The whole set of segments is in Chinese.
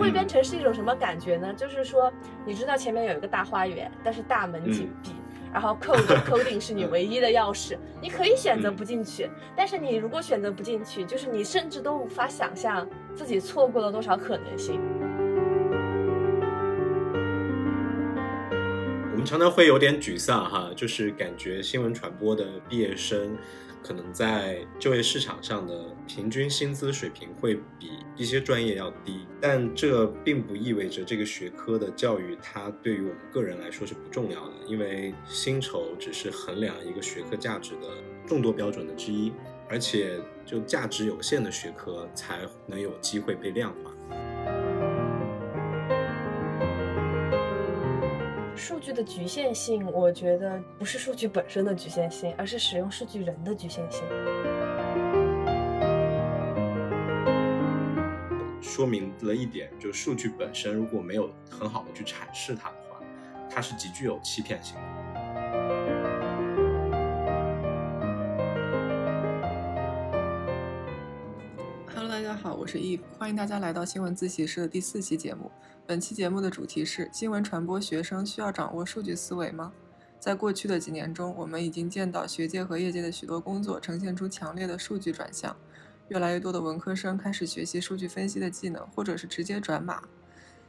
汇编成是一种什么感觉呢？就是说，你知道前面有一个大花园，但是大门紧闭，然后 code coding 是你唯一的钥匙，你可以选择不进去，但是你如果选择不进去，就是你甚至都无法想象自己错过了多少可能性。我们常常会有点沮丧哈，就是感觉新闻传播的毕业生。可能在就业市场上的平均薪资水平会比一些专业要低，但这并不意味着这个学科的教育它对于我们个人来说是不重要的，因为薪酬只是衡量一个学科价值的众多标准的之一，而且就价值有限的学科才能有机会被量化。数据的局限性，我觉得不是数据本身的局限性，而是使用数据人的局限性。说明了一点，就是数据本身如果没有很好的去阐释它的话，它是极具有欺骗性的。是 Eve，欢迎大家来到新闻自习室的第四期节目。本期节目的主题是：新闻传播学生需要掌握数据思维吗？在过去的几年中，我们已经见到学界和业界的许多工作呈现出强烈的数据转向，越来越多的文科生开始学习数据分析的技能，或者是直接转码。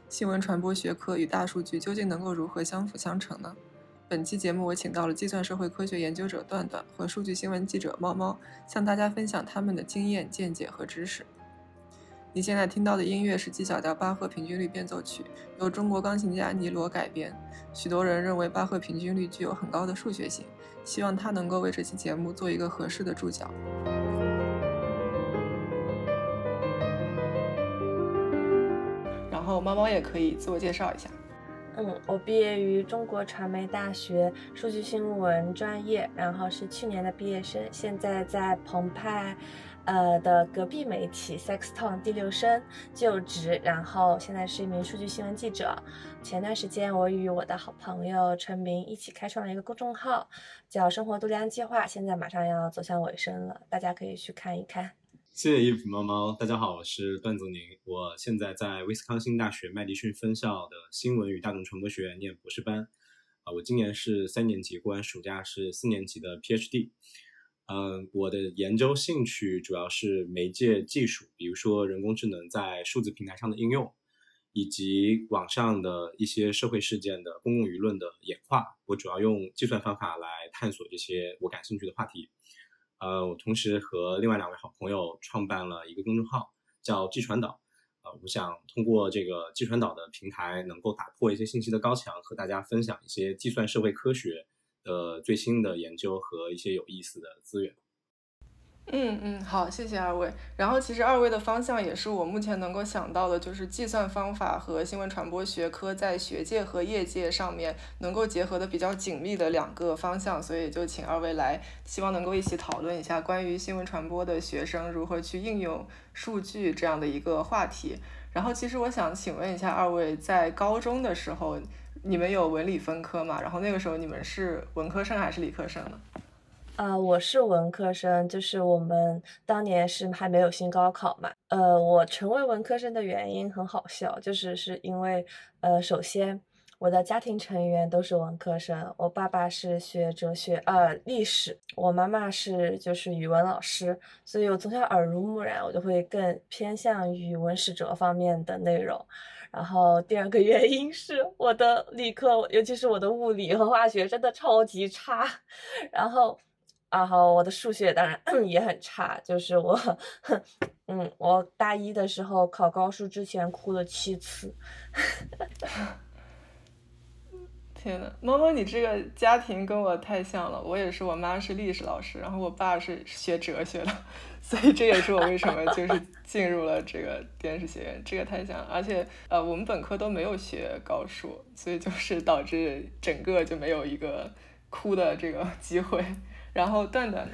新闻传播学科与大数据究竟能够如何相辅相成呢？本期节目我请到了计算社会科学研究者段段和数据新闻记者猫猫，向大家分享他们的经验、见解和知识。你现在听到的音乐是 G 小调巴赫平均律变奏曲，由中国钢琴家尼罗改编。许多人认为巴赫平均律具有很高的数学性，希望他能够为这期节目做一个合适的注脚。然后猫猫也可以自我介绍一下。嗯，我毕业于中国传媒大学数据新闻专业，然后是去年的毕业生，现在在澎湃。呃的隔壁媒体 Sexton 第六声就职，然后现在是一名数据新闻记者。前段时间我与我的好朋友陈明一起开创了一个公众号，叫“生活度量计划”，现在马上要走向尾声了，大家可以去看一看。谢谢衣服猫猫，大家好，我是段子宁，我现在在威斯康星大学麦迪逊分校的新闻与大众传播学院念博士班，啊，我今年是三年级，过完暑假是四年级的 PhD。嗯，我的研究兴趣主要是媒介技术，比如说人工智能在数字平台上的应用，以及网上的一些社会事件的公共舆论的演化。我主要用计算方法来探索这些我感兴趣的话题。呃，我同时和另外两位好朋友创办了一个公众号，叫“计传导”。呃，我想通过这个计传导的平台，能够打破一些信息的高墙，和大家分享一些计算社会科学。呃最新的研究和一些有意思的资源。嗯嗯，好，谢谢二位。然后其实二位的方向也是我目前能够想到的，就是计算方法和新闻传播学科在学界和业界上面能够结合的比较紧密的两个方向，所以就请二位来，希望能够一起讨论一下关于新闻传播的学生如何去应用数据这样的一个话题。然后其实我想请问一下二位，在高中的时候。你们有文理分科嘛？然后那个时候你们是文科生还是理科生呢？呃，我是文科生，就是我们当年是还没有新高考嘛。呃，我成为文科生的原因很好笑，就是是因为呃，首先我的家庭成员都是文科生，我爸爸是学哲学呃历史，我妈妈是就是语文老师，所以我从小耳濡目染，我就会更偏向于文史哲方面的内容。然后第二个原因是我的理科，尤其是我的物理和化学真的超级差。然后，然后我的数学当然 也很差，就是我，嗯，我大一的时候考高数之前哭了七次。天呐，猫猫，你这个家庭跟我太像了。我也是，我妈是历史老师，然后我爸是学哲学的，所以这也是我为什么就是进入了这个电视学院。这个太像，而且呃，我们本科都没有学高数，所以就是导致整个就没有一个哭的这个机会。然后段段，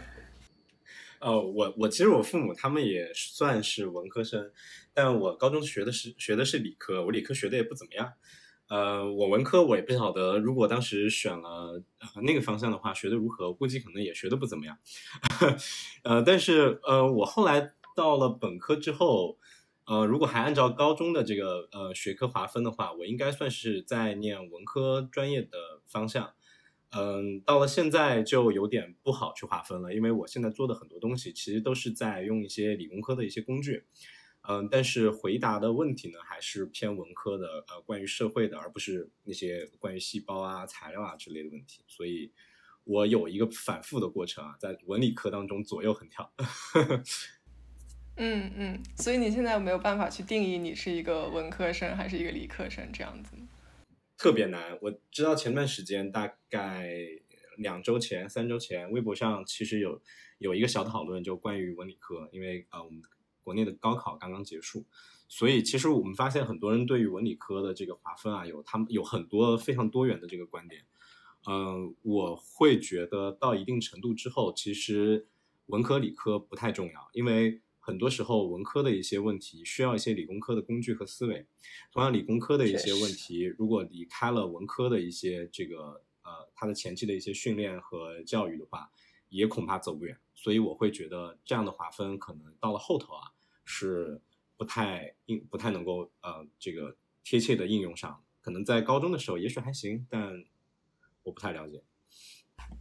呃，我我其实我父母他们也算是文科生，但我高中学的是学的是理科，我理科学的也不怎么样。呃，我文科我也不晓得，如果当时选了那个方向的话，学的如何，估计可能也学的不怎么样。呃，但是呃，我后来到了本科之后，呃，如果还按照高中的这个呃学科划分的话，我应该算是在念文科专业的方向。嗯，到了现在就有点不好去划分了，因为我现在做的很多东西其实都是在用一些理工科的一些工具。嗯，但是回答的问题呢，还是偏文科的，呃，关于社会的，而不是那些关于细胞啊、材料啊之类的问题。所以，我有一个反复的过程啊，在文理科当中左右横跳。嗯嗯，所以你现在没有办法去定义你是一个文科生还是一个理科生这样子特别难。我知道前段时间，大概两周前、三周前，微博上其实有有一个小讨论，就关于文理科，因为啊，我们。国内的高考刚刚结束，所以其实我们发现很多人对于文理科的这个划分啊，有他们有很多非常多元的这个观点。嗯，我会觉得到一定程度之后，其实文科理科不太重要，因为很多时候文科的一些问题需要一些理工科的工具和思维。同样，理工科的一些问题，如果离开了文科的一些这个呃它的前期的一些训练和教育的话，也恐怕走不远。所以我会觉得这样的划分可能到了后头啊。是不太应不太能够呃这个贴切的应用上，可能在高中的时候也许还行，但我不太了解。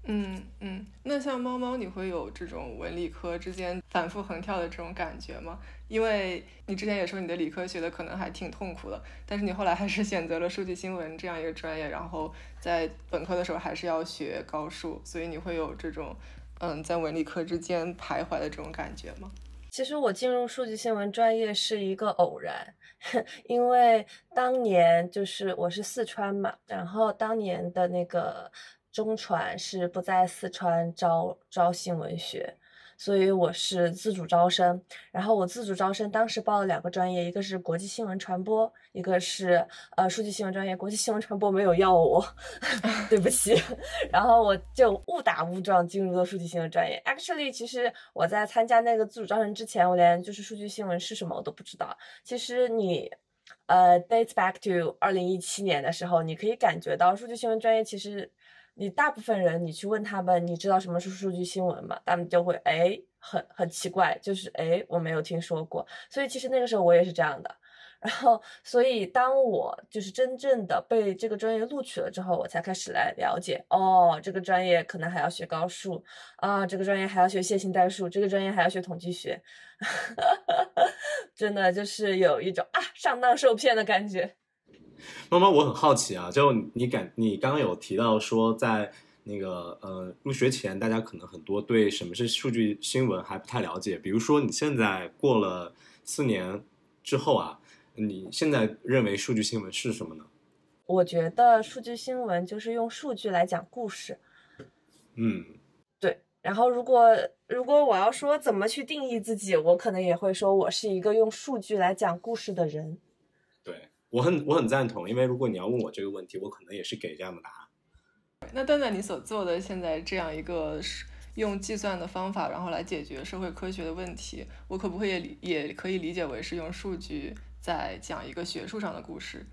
嗯嗯，那像猫猫，你会有这种文理科之间反复横跳的这种感觉吗？因为你之前也说你的理科学的可能还挺痛苦的，但是你后来还是选择了数据新闻这样一个专业，然后在本科的时候还是要学高数，所以你会有这种嗯在文理科之间徘徊的这种感觉吗？其实我进入数据新闻专业是一个偶然，因为当年就是我是四川嘛，然后当年的那个中传是不在四川招招新闻学。所以我是自主招生，然后我自主招生当时报了两个专业，一个是国际新闻传播，一个是呃数据新闻专业。国际新闻传播没有要我，对不起。然后我就误打误撞进入了数据新闻专业。Actually，其实我在参加那个自主招生之前，我连就是数据新闻是什么我都不知道。其实你呃 dates back to 二零一七年的时候，你可以感觉到数据新闻专业其实。你大部分人，你去问他们，你知道什么是数据新闻吗？他们就会哎，很很奇怪，就是哎，我没有听说过。所以其实那个时候我也是这样的。然后，所以当我就是真正的被这个专业录取了之后，我才开始来了解，哦，这个专业可能还要学高数啊，这个专业还要学线性代数，这个专业还要学统计学，真的就是有一种啊上当受骗的感觉。猫猫，我很好奇啊，就你感你刚刚有提到说，在那个呃入学前，大家可能很多对什么是数据新闻还不太了解。比如说你现在过了四年之后啊，你现在认为数据新闻是什么呢？我觉得数据新闻就是用数据来讲故事。嗯，对。然后如果如果我要说怎么去定义自己，我可能也会说我是一个用数据来讲故事的人。对。我很我很赞同，因为如果你要问我这个问题，我可能也是给这样的答案。那段段你所做的现在这样一个用计算的方法，然后来解决社会科学的问题，我可不可以也也可以理解为是用数据在讲一个学术上的故事？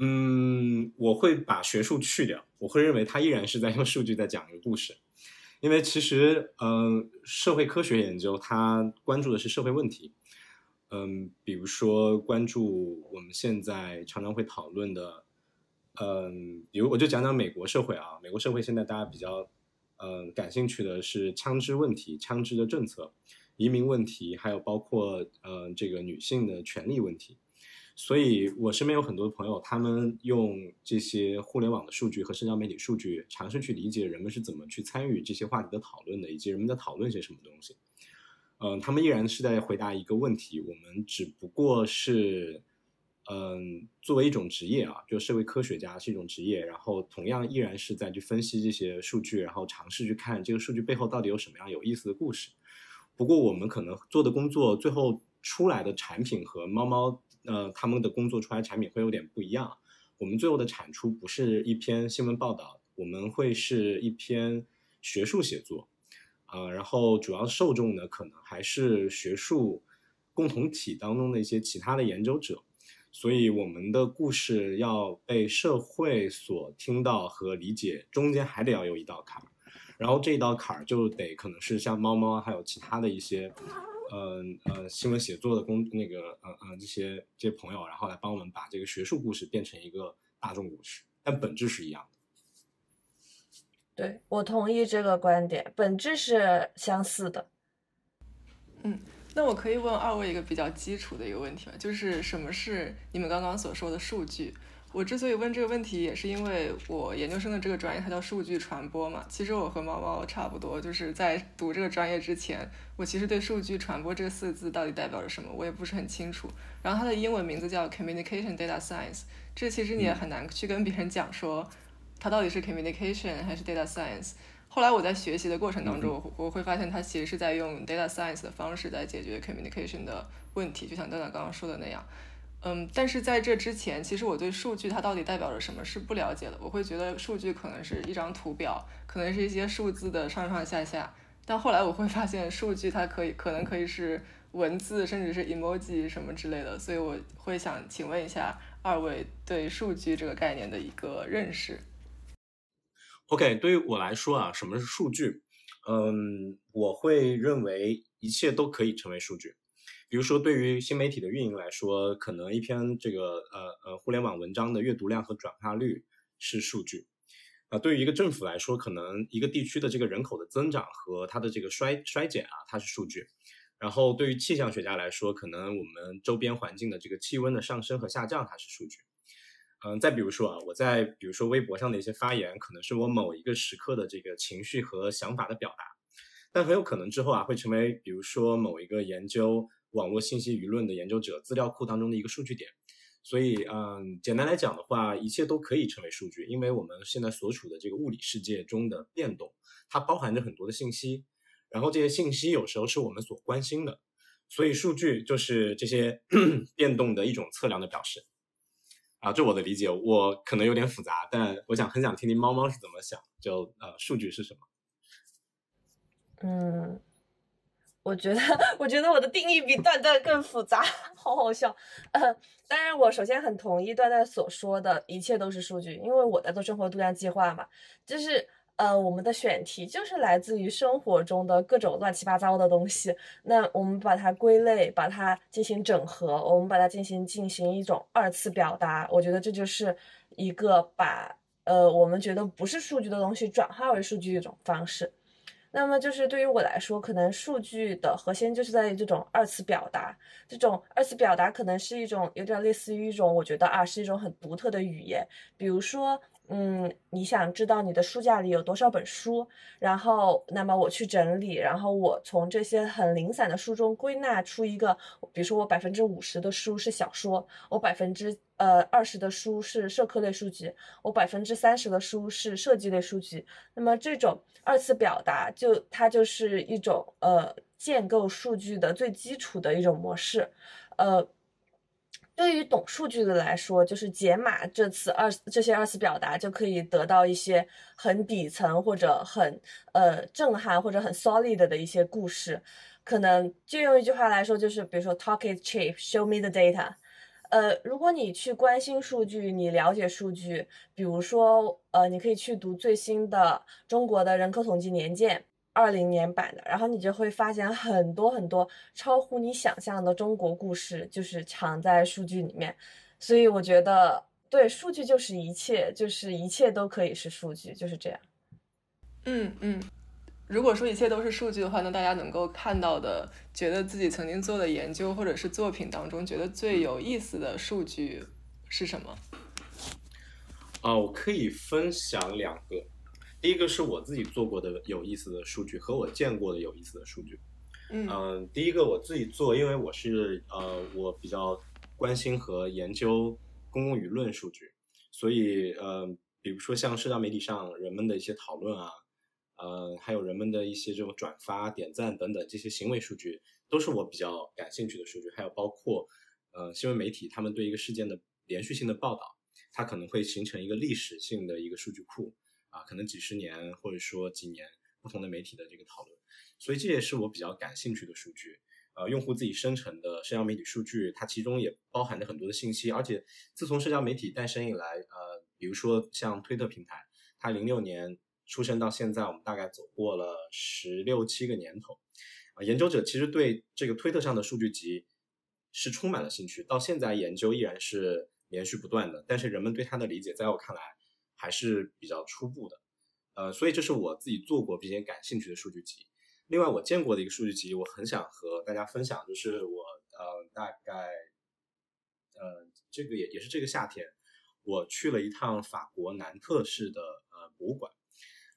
嗯，我会把学术去掉，我会认为它依然是在用数据在讲一个故事，因为其实，嗯，社会科学研究它关注的是社会问题。嗯，比如说关注我们现在常常会讨论的，嗯，比如我就讲讲美国社会啊，美国社会现在大家比较嗯感兴趣的是枪支问题、枪支的政策、移民问题，还有包括呃这个女性的权利问题。所以我身边有很多朋友，他们用这些互联网的数据和社交媒体数据，尝试去理解人们是怎么去参与这些话题的讨论的，以及人们在讨论些什么东西。嗯，他们依然是在回答一个问题。我们只不过是，嗯，作为一种职业啊，就社会科学家是一种职业，然后同样依然是在去分析这些数据，然后尝试去看这个数据背后到底有什么样有意思的故事。不过，我们可能做的工作最后出来的产品和猫猫呃他们的工作出来产品会有点不一样。我们最后的产出不是一篇新闻报道，我们会是一篇学术写作。啊，然后主要受众呢，可能还是学术共同体当中的一些其他的研究者，所以我们的故事要被社会所听到和理解，中间还得要有一道坎儿，然后这一道坎儿就得可能是像猫猫还有其他的一些呃呃新闻写作的工那个呃呃这些这些朋友，然后来帮我们把这个学术故事变成一个大众故事，但本质是一样的。对我同意这个观点，本质是相似的。嗯，那我可以问二位一个比较基础的一个问题吗？就是什么是你们刚刚所说的数据？我之所以问这个问题，也是因为我研究生的这个专业它叫数据传播嘛。其实我和猫猫差不多，就是在读这个专业之前，我其实对数据传播这四个字到底代表着什么，我也不是很清楚。然后它的英文名字叫 Communication Data Science，这其实你也很难去跟别人讲说。它到底是 communication 还是 data science？后来我在学习的过程当中，我会发现它其实是在用 data science 的方式在解决 communication 的问题，就像段段刚刚说的那样。嗯，但是在这之前，其实我对数据它到底代表着什么是不了解的。我会觉得数据可能是一张图表，可能是一些数字的上上下下。但后来我会发现，数据它可以可能可以是文字，甚至是 emoji 什么之类的。所以我会想请问一下二位对数据这个概念的一个认识。OK，对于我来说啊，什么是数据？嗯，我会认为一切都可以成为数据。比如说，对于新媒体的运营来说，可能一篇这个呃呃互联网文章的阅读量和转化率是数据。啊，对于一个政府来说，可能一个地区的这个人口的增长和它的这个衰衰减啊，它是数据。然后对于气象学家来说，可能我们周边环境的这个气温的上升和下降，它是数据。嗯，再比如说啊，我在比如说微博上的一些发言，可能是我某一个时刻的这个情绪和想法的表达，但很有可能之后啊，会成为比如说某一个研究网络信息舆论的研究者资料库当中的一个数据点。所以，嗯，简单来讲的话，一切都可以成为数据，因为我们现在所处的这个物理世界中的变动，它包含着很多的信息，然后这些信息有时候是我们所关心的，所以数据就是这些 变动的一种测量的表示。啊，这我的理解，我可能有点复杂，但我想很想听听猫猫是怎么想。就呃，数据是什么？嗯，我觉得，我觉得我的定义比段段更复杂，好好笑。呃，当然，我首先很同意段段所说的一切都是数据，因为我在做生活度量计划嘛，就是。呃，我们的选题就是来自于生活中的各种乱七八糟的东西，那我们把它归类，把它进行整合，我们把它进行进行一种二次表达。我觉得这就是一个把呃我们觉得不是数据的东西转化为数据一种方式。那么就是对于我来说，可能数据的核心就是在于这种二次表达。这种二次表达可能是一种有点类似于一种，我觉得啊是一种很独特的语言，比如说。嗯，你想知道你的书架里有多少本书，然后那么我去整理，然后我从这些很零散的书中归纳出一个，比如说我百分之五十的书是小说，我百分之呃二十的书是社科类书籍，我百分之三十的书是设计类书籍。那么这种二次表达，就它就是一种呃建构数据的最基础的一种模式，呃。对于懂数据的来说，就是解码这次二这些二次表达，就可以得到一些很底层或者很呃震撼或者很 solid 的一些故事。可能就用一句话来说，就是比如说 talk is cheap，show me the data。呃，如果你去关心数据，你了解数据，比如说呃，你可以去读最新的中国的人口统计年鉴。二零年版的，然后你就会发现很多很多超乎你想象的中国故事，就是藏在数据里面。所以我觉得，对，数据就是一切，就是一切都可以是数据，就是这样。嗯嗯，如果说一切都是数据的话，那大家能够看到的，觉得自己曾经做的研究或者是作品当中，觉得最有意思的数据是什么？啊，我可以分享两个。第一个是我自己做过的有意思的数据和我见过的有意思的数据。嗯，第一个我自己做，因为我是呃，我比较关心和研究公共舆论数据，所以呃，比如说像社交媒体上人们的一些讨论啊，呃，还有人们的一些这种转发、点赞等等这些行为数据，都是我比较感兴趣的数据。还有包括呃，新闻媒体他们对一个事件的连续性的报道，它可能会形成一个历史性的一个数据库。啊，可能几十年或者说几年不同的媒体的这个讨论，所以这也是我比较感兴趣的数据。呃，用户自己生成的社交媒体数据，它其中也包含着很多的信息。而且自从社交媒体诞生以来，呃，比如说像推特平台，它零六年出生到现在，我们大概走过了十六七个年头。啊，研究者其实对这个推特上的数据集是充满了兴趣，到现在研究依然是连续不断的。但是人们对它的理解，在我看来还是比较初步的。呃，所以这是我自己做过并且感兴趣的数据集。另外，我见过的一个数据集，我很想和大家分享，就是我呃大概呃这个也也是这个夏天，我去了一趟法国南特市的呃博物馆。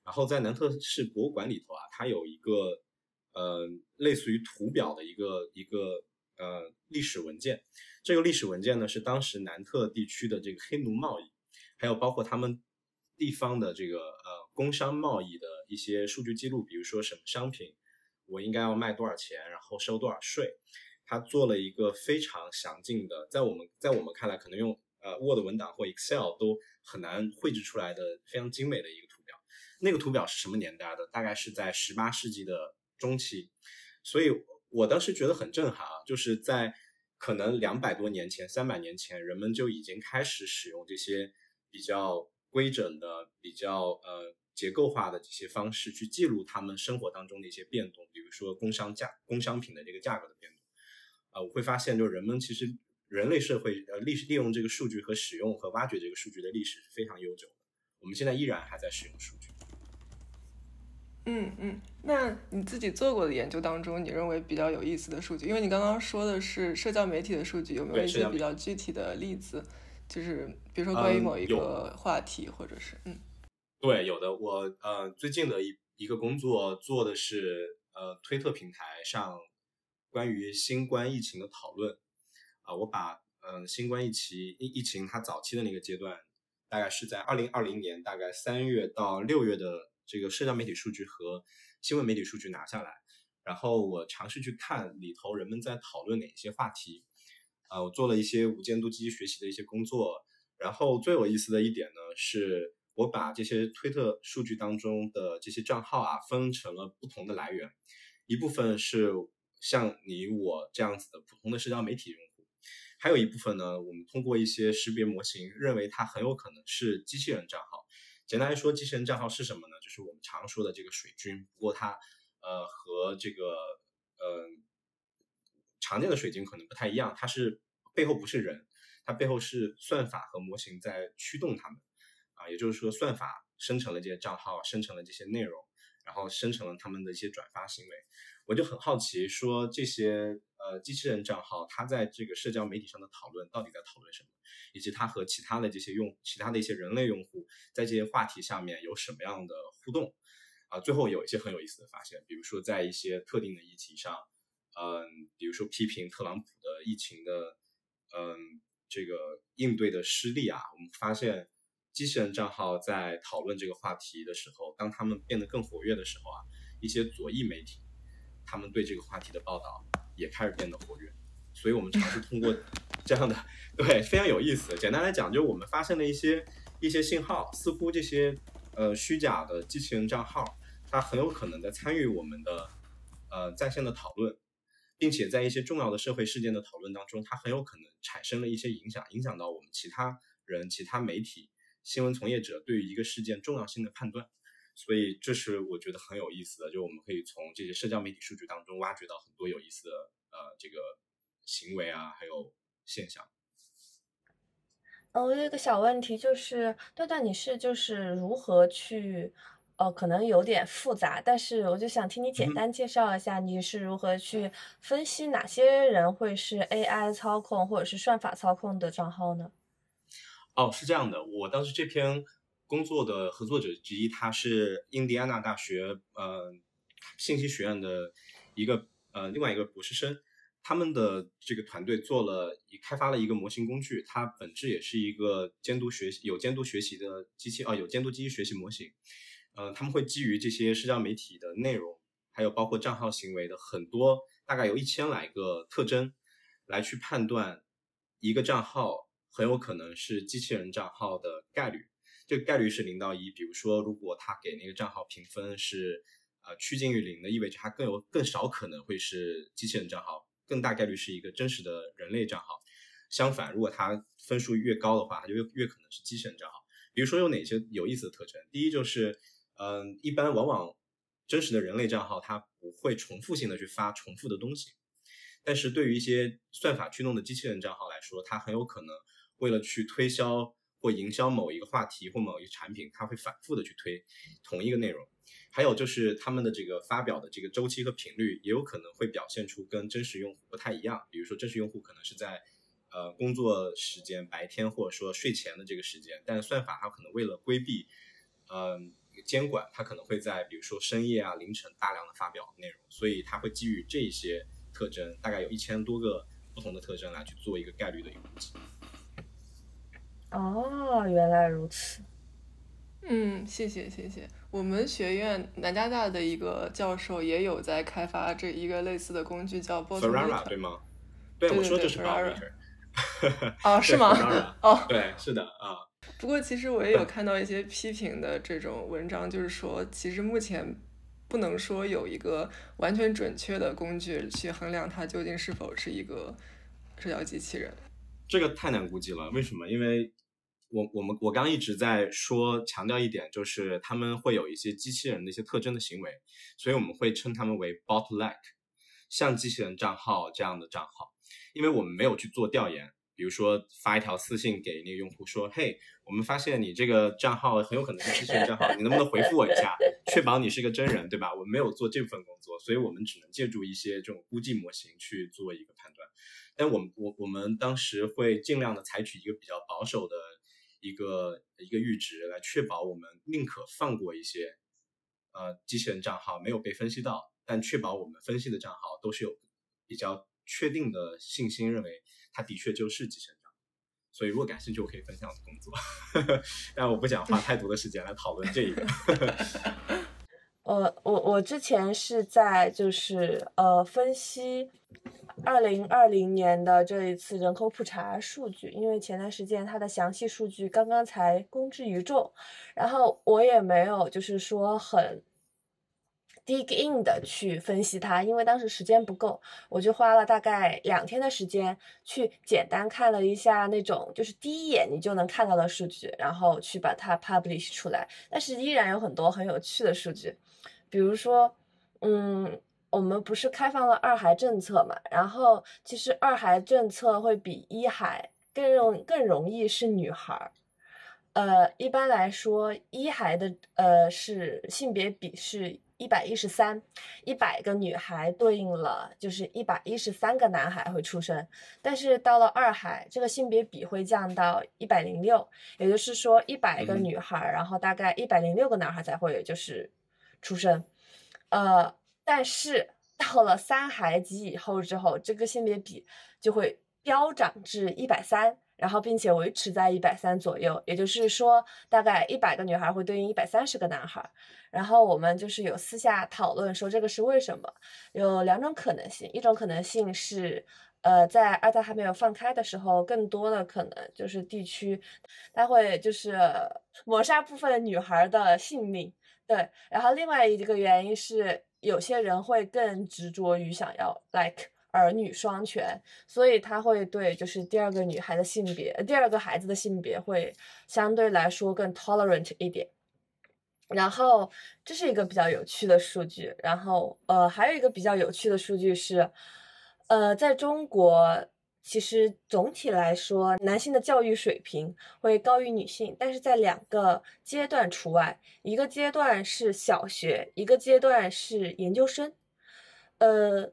然后在南特市博物馆里头啊，它有一个呃类似于图表的一个一个呃历史文件。这个历史文件呢是当时南特地区的这个黑奴贸易，还有包括他们地方的这个呃工商贸易的一些数据记录，比如说什么商品我应该要卖多少钱，然后收多少税。他做了一个非常详尽的，在我们在我们看来可能用呃 Word 文档或 Excel 都很难绘制出来的非常精美的一个图表。那个图表是什么年代的？大概是在十八世纪的中期，所以我当时觉得很震撼啊！就是在可能两百多年前、三百年前，人们就已经开始使用这些比较规整的、比较呃结构化的这些方式去记录他们生活当中的一些变动，比如说工商价、工商品的这个价格的变动。啊，我会发现，就是人们其实人类社会呃历史利用这个数据和使用和挖掘这个数据的历史是非常悠久的。我们现在依然还在使用数据。嗯嗯，那你自己做过的研究当中，你认为比较有意思的数据？因为你刚刚说的是社交媒体的数据，有没有一些比较具体的例子？就是比如说关于某一个话题，或者是嗯，对，有的。我呃最近的一一个工作做的是呃推特平台上关于新冠疫情的讨论啊，我把嗯新冠疫情疫疫情它早期的那个阶段，大概是在二零二零年大概三月到六月的。这个社交媒体数据和新闻媒体数据拿下来，然后我尝试去看里头人们在讨论哪些话题，啊，我做了一些无监督机器学习的一些工作，然后最有意思的一点呢，是我把这些推特数据当中的这些账号啊分成了不同的来源，一部分是像你我这样子的普通的社交媒体用户，还有一部分呢，我们通过一些识别模型认为它很有可能是机器人账号。简单来说，机器人账号是什么呢？就是我们常说的这个水军。不过它，呃，和这个呃常见的水晶可能不太一样。它是背后不是人，它背后是算法和模型在驱动它们。啊，也就是说，算法生成了这些账号，生成了这些内容，然后生成了他们的一些转发行为。我就很好奇，说这些呃机器人账号，它在这个社交媒体上的讨论到底在讨论什么，以及它和其他的这些用其他的一些人类用户在这些话题下面有什么样的互动？啊，最后有一些很有意思的发现，比如说在一些特定的议题上，嗯，比如说批评特朗普的疫情的，嗯，这个应对的失利啊，我们发现机器人账号在讨论这个话题的时候，当他们变得更活跃的时候啊，一些左翼媒体。他们对这个话题的报道也开始变得活跃，所以我们尝试通过 这样的，对，非常有意思。简单来讲，就是我们发现了一些一些信号，似乎这些呃虚假的机器人账号，它很有可能在参与我们的呃在线的讨论，并且在一些重要的社会事件的讨论当中，它很有可能产生了一些影响，影响到我们其他人、其他媒体、新闻从业者对于一个事件重要性的判断。所以这是我觉得很有意思的，就我们可以从这些社交媒体数据当中挖掘到很多有意思的呃这个行为啊，还有现象。呃，我有一个小问题，就是段段你是就是如何去，呃，可能有点复杂，但是我就想听你简单介绍一下，你是如何去分析哪些人会是 AI 操控或者是算法操控的账号呢？哦，是这样的，我当时这篇。工作的合作者之一，他是印第安纳大学呃信息学院的一个呃另外一个博士生，他们的这个团队做了开发了一个模型工具，它本质也是一个监督学习有监督学习的机器啊，有监督机器学习模型，呃，他们会基于这些社交媒体的内容，还有包括账号行为的很多，大概有一千来个特征，来去判断一个账号很有可能是机器人账号的概率。这个概率是零到一，比如说，如果他给那个账号评分是呃趋近于零的，意味着它更有更少可能会是机器人账号，更大概率是一个真实的人类账号。相反，如果它分数越高的话，它就越越可能是机器人账号。比如说有哪些有意思的特征？第一就是，嗯，一般往往真实的人类账号它不会重复性的去发重复的东西，但是对于一些算法驱动的机器人账号来说，它很有可能为了去推销或营销某一个话题或某一个产品，它会反复的去推同一个内容。还有就是他们的这个发表的这个周期和频率，也有可能会表现出跟真实用户不太一样。比如说，真实用户可能是在呃工作时间、白天或者说睡前的这个时间，但算法它可能为了规避嗯监管，它可能会在比如说深夜啊、凌晨大量的发表内容，所以它会基于这些特征，大概有一千多个不同的特征来去做一个概率的一个估计。哦，原来如此。嗯，谢谢谢谢。我们学院南加大的一个教授也有在开发这一个类似的工具，叫 Ferrara，对吗？对，我说就是 Ferrara。哦，是吗？哦，对，是的啊。不过其实我也有看到一些批评的这种文章，就是说，其实目前不能说有一个完全准确的工具去衡量它究竟是否是一个社交机器人。这个太难估计了，为什么？因为。我我们我刚一直在说强调一点，就是他们会有一些机器人的一些特征的行为，所以我们会称他们为 bot-like，像机器人账号这样的账号，因为我们没有去做调研，比如说发一条私信给那个用户说，嘿，我们发现你这个账号很有可能是机器人账号，你能不能回复我一下，确保你是一个真人，对吧？我们没有做这份工作，所以我们只能借助一些这种估计模型去做一个判断，但我们我我们当时会尽量的采取一个比较保守的。一个一个阈值来确保我们宁可放过一些，呃，机器人账号没有被分析到，但确保我们分析的账号都是有比较确定的信心，认为它的确就是机器人账号。所以如果感兴趣，我可以分享我的工作，但我不想花太多的时间来讨论这一个。呃，我我之前是在就是呃分析二零二零年的这一次人口普查数据，因为前段时间它的详细数据刚刚才公之于众，然后我也没有就是说很 dig in 的去分析它，因为当时时间不够，我就花了大概两天的时间去简单看了一下那种就是第一眼你就能看到的数据，然后去把它 publish 出来，但是依然有很多很有趣的数据。比如说，嗯，我们不是开放了二孩政策嘛？然后其实二孩政策会比一孩更容更容易是女孩。呃，一般来说，一孩的呃是性别比是一百一十三，一百个女孩对应了就是一百一十三个男孩会出生。但是到了二孩，这个性别比会降到一百零六，也就是说一百个女孩，然后大概一百零六个男孩才会就是。出生，呃，但是到了三孩及以后之后，这个性别比就会飙涨至一百三，然后并且维持在一百三左右。也就是说，大概一百个女孩会对应一百三十个男孩。然后我们就是有私下讨论说，这个是为什么？有两种可能性，一种可能性是，呃，在二胎还没有放开的时候，更多的可能就是地区，它会就是抹杀部分女孩的性命。对，然后另外一个原因是，有些人会更执着于想要 like 儿女双全，所以他会对就是第二个女孩的性别，第二个孩子的性别会相对来说更 tolerant 一点。然后这是一个比较有趣的数据。然后呃，还有一个比较有趣的数据是，呃，在中国。其实总体来说，男性的教育水平会高于女性，但是在两个阶段除外，一个阶段是小学，一个阶段是研究生。呃，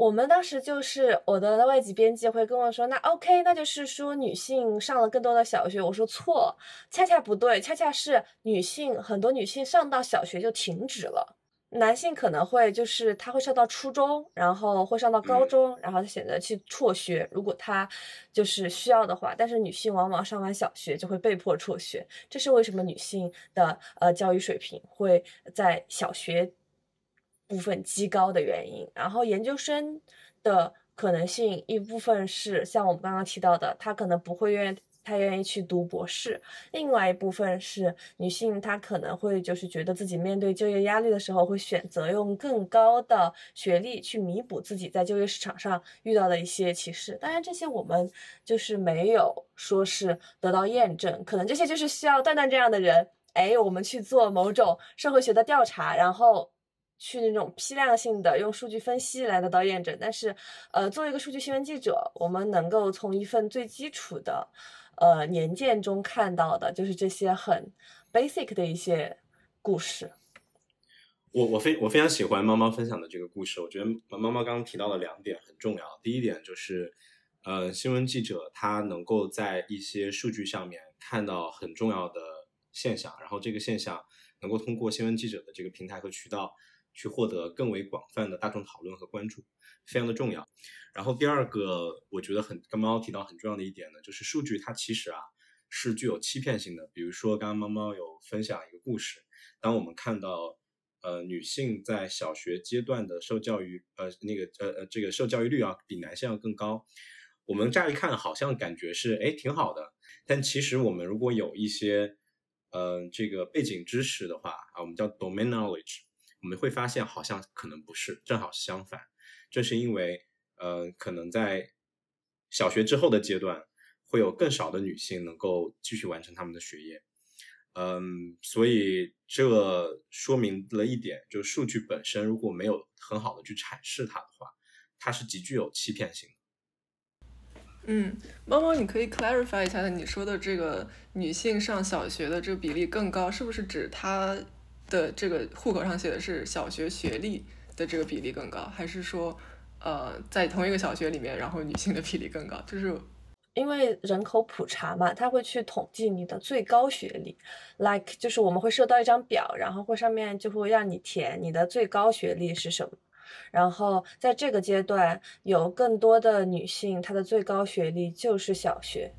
我们当时就是我的外籍编辑会跟我说，那 OK，那就是说女性上了更多的小学。我说错，恰恰不对，恰恰是女性很多女性上到小学就停止了。男性可能会就是他会上到初中，然后会上到高中，然后他选择去辍学，如果他就是需要的话。但是女性往往上完小学就会被迫辍学，这是为什么女性的呃教育水平会在小学部分极高的原因。然后研究生的可能性一部分是像我们刚刚提到的，他可能不会愿意。她愿意去读博士，另外一部分是女性，她可能会就是觉得自己面对就业压力的时候，会选择用更高的学历去弥补自己在就业市场上遇到的一些歧视。当然，这些我们就是没有说是得到验证，可能这些就是需要段段这样的人，哎，我们去做某种社会学的调查，然后去那种批量性的用数据分析来得到验证，但是，呃，作为一个数据新闻记者，我们能够从一份最基础的，呃，年鉴中看到的，就是这些很 basic 的一些故事。我我非我非常喜欢猫猫分享的这个故事，我觉得猫猫刚刚提到了两点很重要。第一点就是，呃，新闻记者他能够在一些数据上面看到很重要的现象，然后这个现象能够通过新闻记者的这个平台和渠道去获得更为广泛的大众讨论和关注，非常的重要。然后第二个，我觉得很刚猫提到很重要的一点呢，就是数据它其实啊是具有欺骗性的。比如说刚刚猫猫有分享一个故事，当我们看到。呃，女性在小学阶段的受教育，呃，那个，呃呃，这个受教育率啊，比男性要更高。我们乍一看好像感觉是，哎，挺好的。但其实我们如果有一些，呃，这个背景知识的话，啊，我们叫 domain knowledge，我们会发现好像可能不是，正好相反。正是因为，呃，可能在小学之后的阶段，会有更少的女性能够继续完成他们的学业。嗯，所以这说明了一点，就是数据本身如果没有很好的去阐释它的话，它是极具有欺骗性的。嗯，猫猫，你可以 clarify 一下你说的这个女性上小学的这个比例更高，是不是指她的这个户口上写的是小学学历的这个比例更高，还是说，呃，在同一个小学里面，然后女性的比例更高？就是。因为人口普查嘛，他会去统计你的最高学历，like 就是我们会收到一张表，然后会上面就会让你填你的最高学历是什么。然后在这个阶段，有更多的女性，她的最高学历就是小学。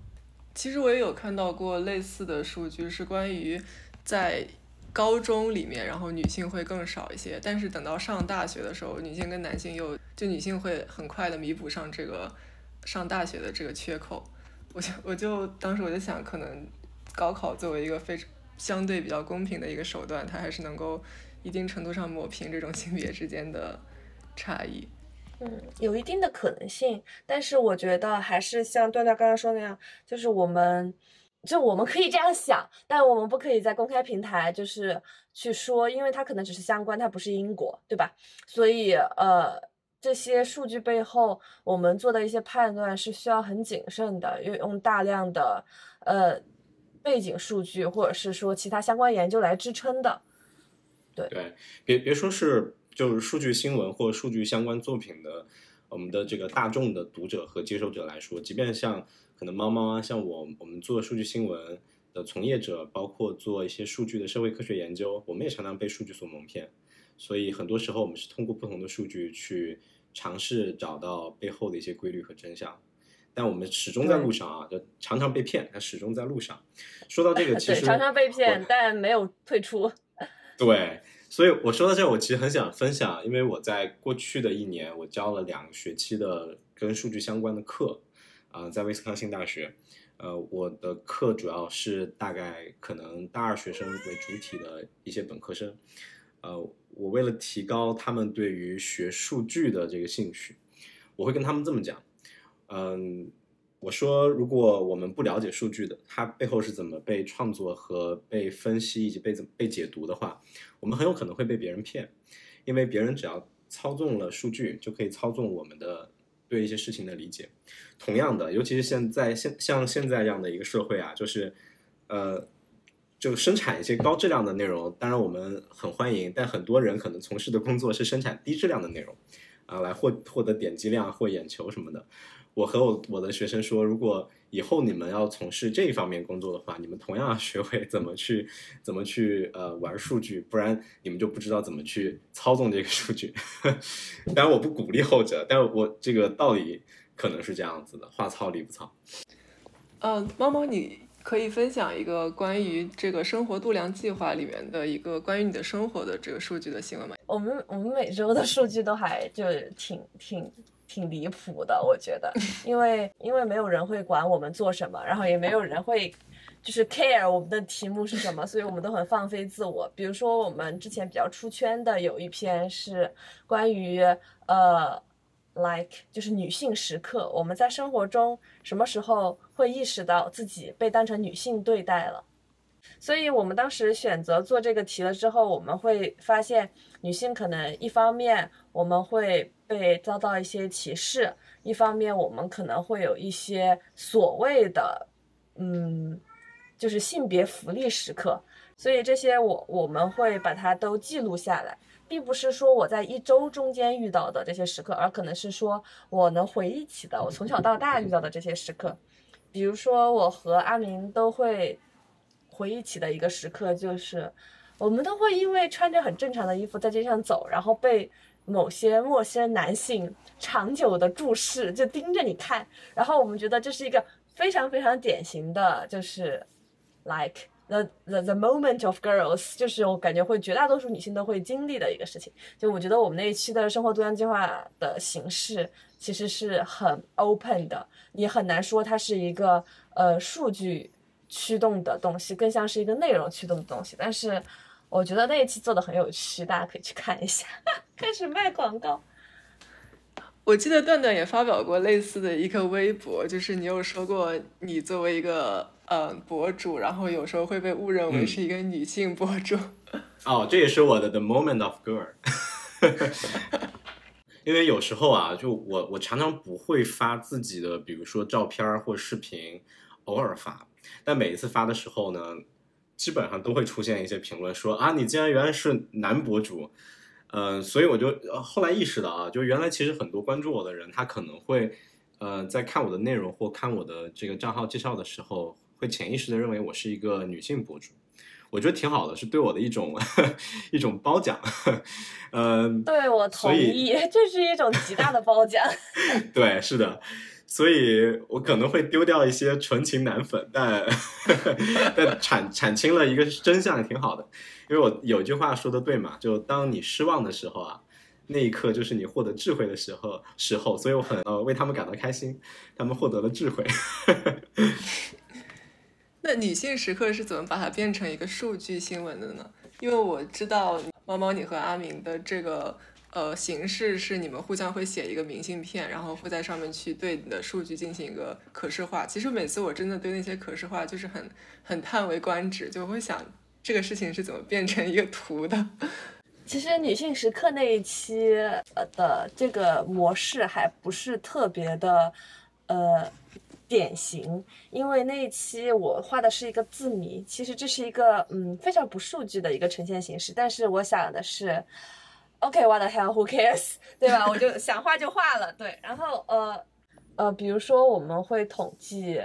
其实我也有看到过类似的数据，是关于在高中里面，然后女性会更少一些，但是等到上大学的时候，女性跟男性又就女性会很快的弥补上这个。上大学的这个缺口，我就我就当时我就想，可能高考作为一个非常相对比较公平的一个手段，它还是能够一定程度上抹平这种性别之间的差异。嗯，有一定的可能性，但是我觉得还是像段段刚刚说那样，就是我们就我们可以这样想，但我们不可以在公开平台就是去说，因为它可能只是相关，它不是因果，对吧？所以呃。这些数据背后，我们做的一些判断是需要很谨慎的，用用大量的呃背景数据或者是说其他相关研究来支撑的。对对，别别说是就是数据新闻或数据相关作品的，我们的这个大众的读者和接收者来说，即便像可能猫猫啊，像我我们做数据新闻的从业者，包括做一些数据的社会科学研究，我们也常常被数据所蒙骗。所以很多时候，我们是通过不同的数据去尝试找到背后的一些规律和真相，但我们始终在路上啊，就常常被骗，它始终在路上。说到这个，其 实常常被骗，但没有退出。对，所以我说到这，我其实很想分享，因为我在过去的一年，我教了两个学期的跟数据相关的课，啊，在威斯康星大学，呃，我的课主要是大概可能大二学生为主体的一些本科生。呃，我为了提高他们对于学数据的这个兴趣，我会跟他们这么讲，嗯，我说如果我们不了解数据的，它背后是怎么被创作和被分析以及被怎被解读的话，我们很有可能会被别人骗，因为别人只要操纵了数据，就可以操纵我们的对一些事情的理解。同样的，尤其是现在现像现在这样的一个社会啊，就是呃。就生产一些高质量的内容，当然我们很欢迎，但很多人可能从事的工作是生产低质量的内容，啊，来获获得点击量或眼球什么的。我和我我的学生说，如果以后你们要从事这一方面工作的话，你们同样要学会怎么去怎么去呃玩数据，不然你们就不知道怎么去操纵这个数据。当然我不鼓励后者，但我这个道理可能是这样子的，话糙理不糙。嗯，猫猫你。可以分享一个关于这个生活度量计划里面的一个关于你的生活的这个数据的新闻吗？我们我们每周的数据都还就挺挺挺离谱的，我觉得，因为因为没有人会管我们做什么，然后也没有人会就是 care 我们的题目是什么，所以我们都很放飞自我。比如说我们之前比较出圈的有一篇是关于呃。Like 就是女性时刻，我们在生活中什么时候会意识到自己被当成女性对待了？所以我们当时选择做这个题了之后，我们会发现女性可能一方面我们会被遭到一些歧视，一方面我们可能会有一些所谓的，嗯，就是性别福利时刻。所以这些我我们会把它都记录下来，并不是说我在一周中间遇到的这些时刻，而可能是说我能回忆起的我从小到大遇到的这些时刻。比如说我和阿明都会回忆起的一个时刻，就是我们都会因为穿着很正常的衣服在街上走，然后被某些陌生男性长久的注视，就盯着你看，然后我们觉得这是一个非常非常典型的，就是 like。the the the moment of girls，就是我感觉会绝大多数女性都会经历的一个事情。就我觉得我们那一期的生活多样计划的形式其实是很 open 的，也很难说它是一个呃数据驱动的东西，更像是一个内容驱动的东西。但是我觉得那一期做的很有趣，大家可以去看一下。开始卖广告。我记得段段也发表过类似的一个微博，就是你有说过你作为一个呃博主，然后有时候会被误认为是一个女性博主。哦，这也是我的 The Moment of Girl。因为有时候啊，就我我常常不会发自己的，比如说照片或视频，偶尔发，但每一次发的时候呢，基本上都会出现一些评论说啊，你竟然原来是男博主。嗯，所以我就后来意识到啊，就原来其实很多关注我的人，他可能会，呃，在看我的内容或看我的这个账号介绍的时候，会潜意识的认为我是一个女性博主，我觉得挺好的，是对我的一种 一种褒奖。嗯，对我同意，这是一种极大的褒奖。对，是的。所以我可能会丢掉一些纯情男粉，但但铲铲清了一个真相也挺好的，因为我有句话说的对嘛，就当你失望的时候啊，那一刻就是你获得智慧的时候时候，所以我很呃为他们感到开心，他们获得了智慧。那女性时刻是怎么把它变成一个数据新闻的呢？因为我知道猫猫你和阿明的这个。呃，形式是你们互相会写一个明信片，然后会在上面去对你的数据进行一个可视化。其实每次我真的对那些可视化就是很很叹为观止，就会想这个事情是怎么变成一个图的。其实女性时刻那一期呃的这个模式还不是特别的呃典型，因为那一期我画的是一个字谜，其实这是一个嗯非常不数据的一个呈现形式，但是我想的是。OK，what the hell？Who cares？对吧？我就想画就画了。对，然后呃呃，比如说我们会统计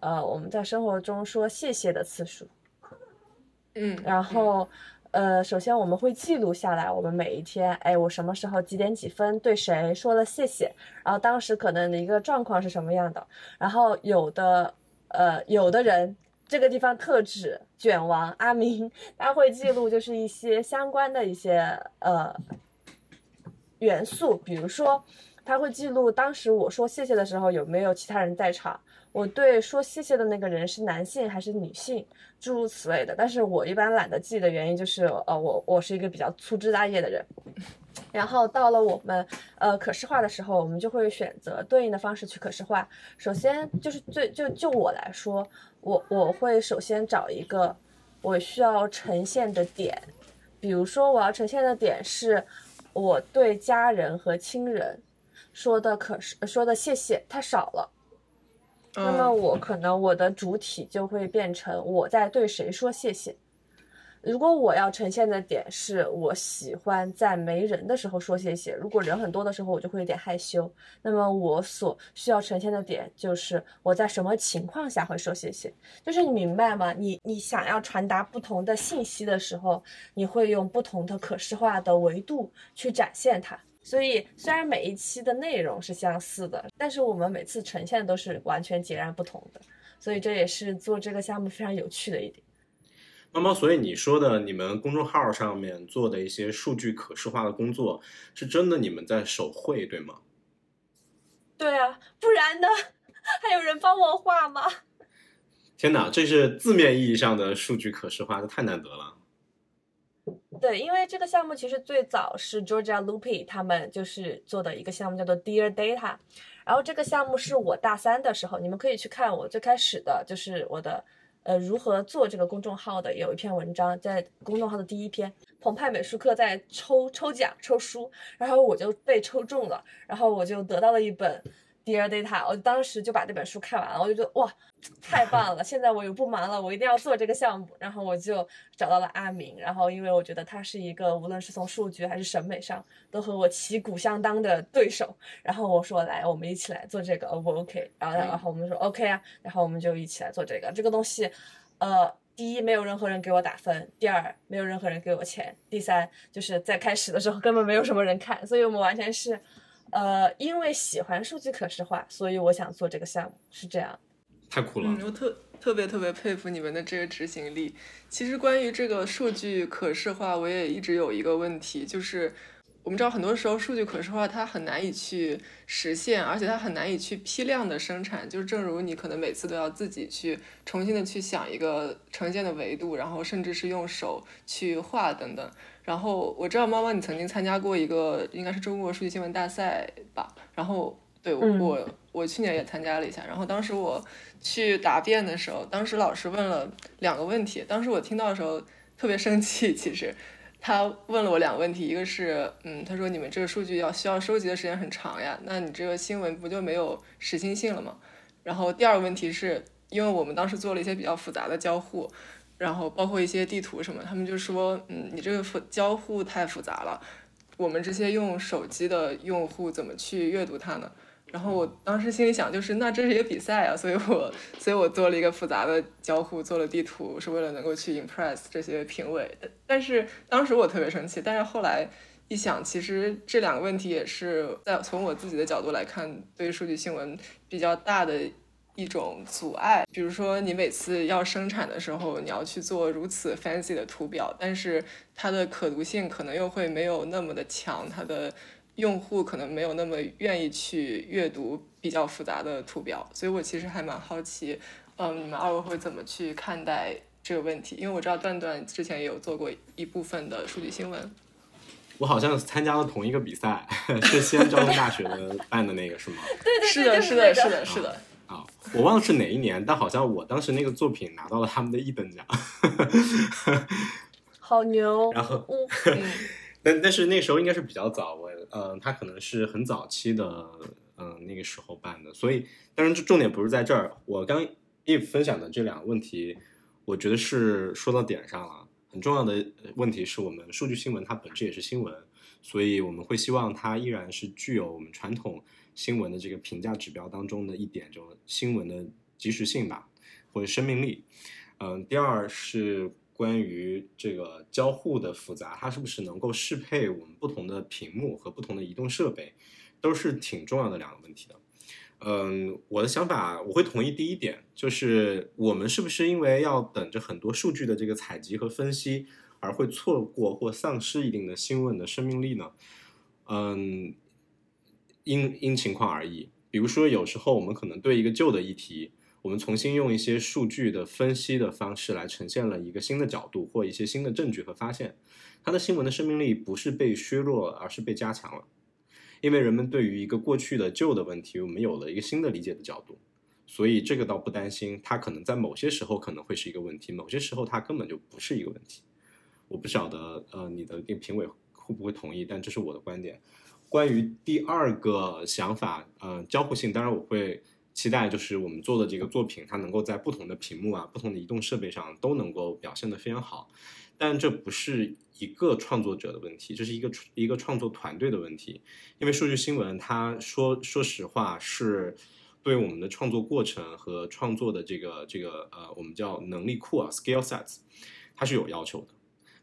呃我们在生活中说谢谢的次数，嗯，然后呃首先我们会记录下来，我们每一天，哎，我什么时候几点几分对谁说了谢谢，然后当时可能的一个状况是什么样的，然后有的呃有的人。这个地方特指卷王阿明，他会记录就是一些相关的一些呃元素，比如说他会记录当时我说谢谢的时候有没有其他人在场，我对说谢谢的那个人是男性还是女性，诸如此类的。但是我一般懒得记的原因就是呃我我是一个比较粗枝大叶的人。然后到了我们呃可视化的时候，我们就会选择对应的方式去可视化。首先就是最就就我来说，我我会首先找一个我需要呈现的点，比如说我要呈现的点是我对家人和亲人说的可是说的谢谢太少了，那么我可能我的主体就会变成我在对谁说谢谢。如果我要呈现的点是我喜欢在没人的时候说谢谢，如果人很多的时候我就会有点害羞。那么我所需要呈现的点就是我在什么情况下会说谢谢，就是你明白吗？你你想要传达不同的信息的时候，你会用不同的可视化的维度去展现它。所以虽然每一期的内容是相似的，但是我们每次呈现都是完全截然不同的。所以这也是做这个项目非常有趣的一点。猫猫，所以你说的你们公众号上面做的一些数据可视化的工作，是真的你们在手绘对吗？对啊，不然呢？还有人帮我画吗？天哪，这是字面意义上的数据可视化，这太难得了。对，因为这个项目其实最早是 Georgia Lupi 他们就是做的一个项目，叫做 Dear Data。然后这个项目是我大三的时候，你们可以去看我最开始的就是我的。呃如何做这个公众号的，有一篇文章在公众号的第一篇，澎湃美术课在抽抽奖抽书，然后我就被抽中了，然后我就得到了一本。Dear Data，我当时就把这本书看完了，我就觉得哇，太棒了！现在我又不忙了，我一定要做这个项目。然后我就找到了阿明，然后因为我觉得他是一个无论是从数据还是审美上都和我旗鼓相当的对手。然后我说来，我们一起来做这个，O 不 OK？然后然后我们说 OK 啊，然后我们就一起来做这个。这个东西，呃，第一没有任何人给我打分，第二没有任何人给我钱，第三就是在开始的时候根本没有什么人看，所以我们完全是。呃，因为喜欢数据可视化，所以我想做这个项目，是这样。太酷了！嗯，我特特别特别佩服你们的这个执行力。其实关于这个数据可视化，我也一直有一个问题，就是我们知道很多时候数据可视化它很难以去实现，而且它很难以去批量的生产。就是正如你可能每次都要自己去重新的去想一个呈现的维度，然后甚至是用手去画等等。然后我知道猫猫你曾经参加过一个应该是中国数据新闻大赛吧，然后对我我去年也参加了一下，然后当时我去答辩的时候，当时老师问了两个问题，当时我听到的时候特别生气，其实他问了我两个问题，一个是嗯他说你们这个数据要需要收集的时间很长呀，那你这个新闻不就没有实心性了吗？然后第二个问题是因为我们当时做了一些比较复杂的交互。然后包括一些地图什么，他们就说，嗯，你这个复交互太复杂了，我们这些用手机的用户怎么去阅读它呢？然后我当时心里想，就是那这是一个比赛啊，所以我所以我做了一个复杂的交互，做了地图，是为了能够去 impress 这些评委。但是当时我特别生气，但是后来一想，其实这两个问题也是在从我自己的角度来看，对数据新闻比较大的。一种阻碍，比如说你每次要生产的时候，你要去做如此 fancy 的图表，但是它的可读性可能又会没有那么的强，它的用户可能没有那么愿意去阅读比较复杂的图表，所以我其实还蛮好奇，嗯，你们二位会怎么去看待这个问题？因为我知道段段之前也有做过一部分的数据新闻，我好像参加了同一个比赛，是西安交通大学的办的那个是吗？对对，是的，是的，是的，是的。啊，我忘了是哪一年，但好像我当时那个作品拿到了他们的一等奖，好牛。然后，但但是那时候应该是比较早，我呃，他可能是很早期的，嗯，那个时候办的。所以，当然这重点不是在这儿。我刚一分享的这两个问题，我觉得是说到点上了。很重要的问题是我们数据新闻它本质也是新闻，所以我们会希望它依然是具有我们传统。新闻的这个评价指标当中的一点，就新闻的及时性吧，或者生命力。嗯，第二是关于这个交互的复杂，它是不是能够适配我们不同的屏幕和不同的移动设备，都是挺重要的两个问题的。嗯，我的想法我会同意第一点，就是我们是不是因为要等着很多数据的这个采集和分析，而会错过或丧失一定的新闻的生命力呢？嗯。因因情况而异，比如说有时候我们可能对一个旧的议题，我们重新用一些数据的分析的方式来呈现了一个新的角度或一些新的证据和发现，它的新闻的生命力不是被削弱了，而是被加强了，因为人们对于一个过去的旧的问题，我们有了一个新的理解的角度，所以这个倒不担心，它可能在某些时候可能会是一个问题，某些时候它根本就不是一个问题。我不晓得呃你的那评委会不会同意，但这是我的观点。关于第二个想法，呃，交互性，当然我会期待，就是我们做的这个作品，它能够在不同的屏幕啊、不同的移动设备上都能够表现得非常好。但这不是一个创作者的问题，这是一个一个创作团队的问题。因为数据新闻，它说说实话是对我们的创作过程和创作的这个这个呃，我们叫能力库啊 （skill sets），它是有要求的。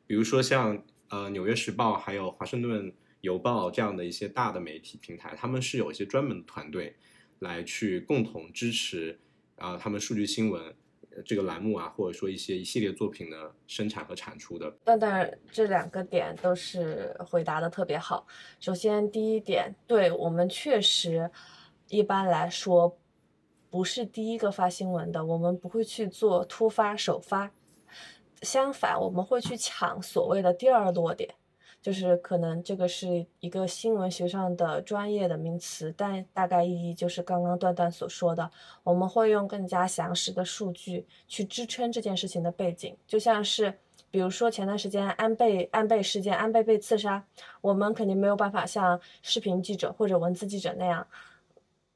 比如说像呃《纽约时报》还有华盛顿。邮报这样的一些大的媒体平台，他们是有一些专门的团队来去共同支持啊，他们数据新闻这个栏目啊，或者说一些一系列作品的生产和产出的。但但这两个点都是回答的特别好。首先第一点，对我们确实一般来说不是第一个发新闻的，我们不会去做突发首发，相反我们会去抢所谓的第二落点。就是可能这个是一个新闻学上的专业的名词，但大概意义就是刚刚段段所说的，我们会用更加详实的数据去支撑这件事情的背景，就像是。比如说前段时间安倍安倍事件，安倍被刺杀，我们肯定没有办法像视频记者或者文字记者那样，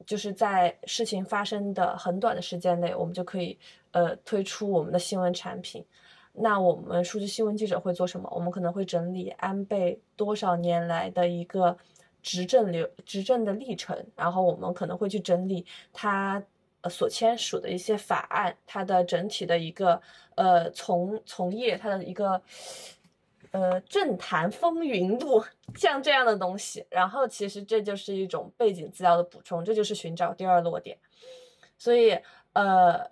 就是在事情发生的很短的时间内，我们就可以呃推出我们的新闻产品。那我们数据新闻记者会做什么？我们可能会整理安倍多少年来的一个执政流执政的历程，然后我们可能会去整理他。所签署的一些法案，他的整体的一个呃从从业，他的一个呃政坛风云录，像这样的东西。然后其实这就是一种背景资料的补充，这就是寻找第二落点。所以呃，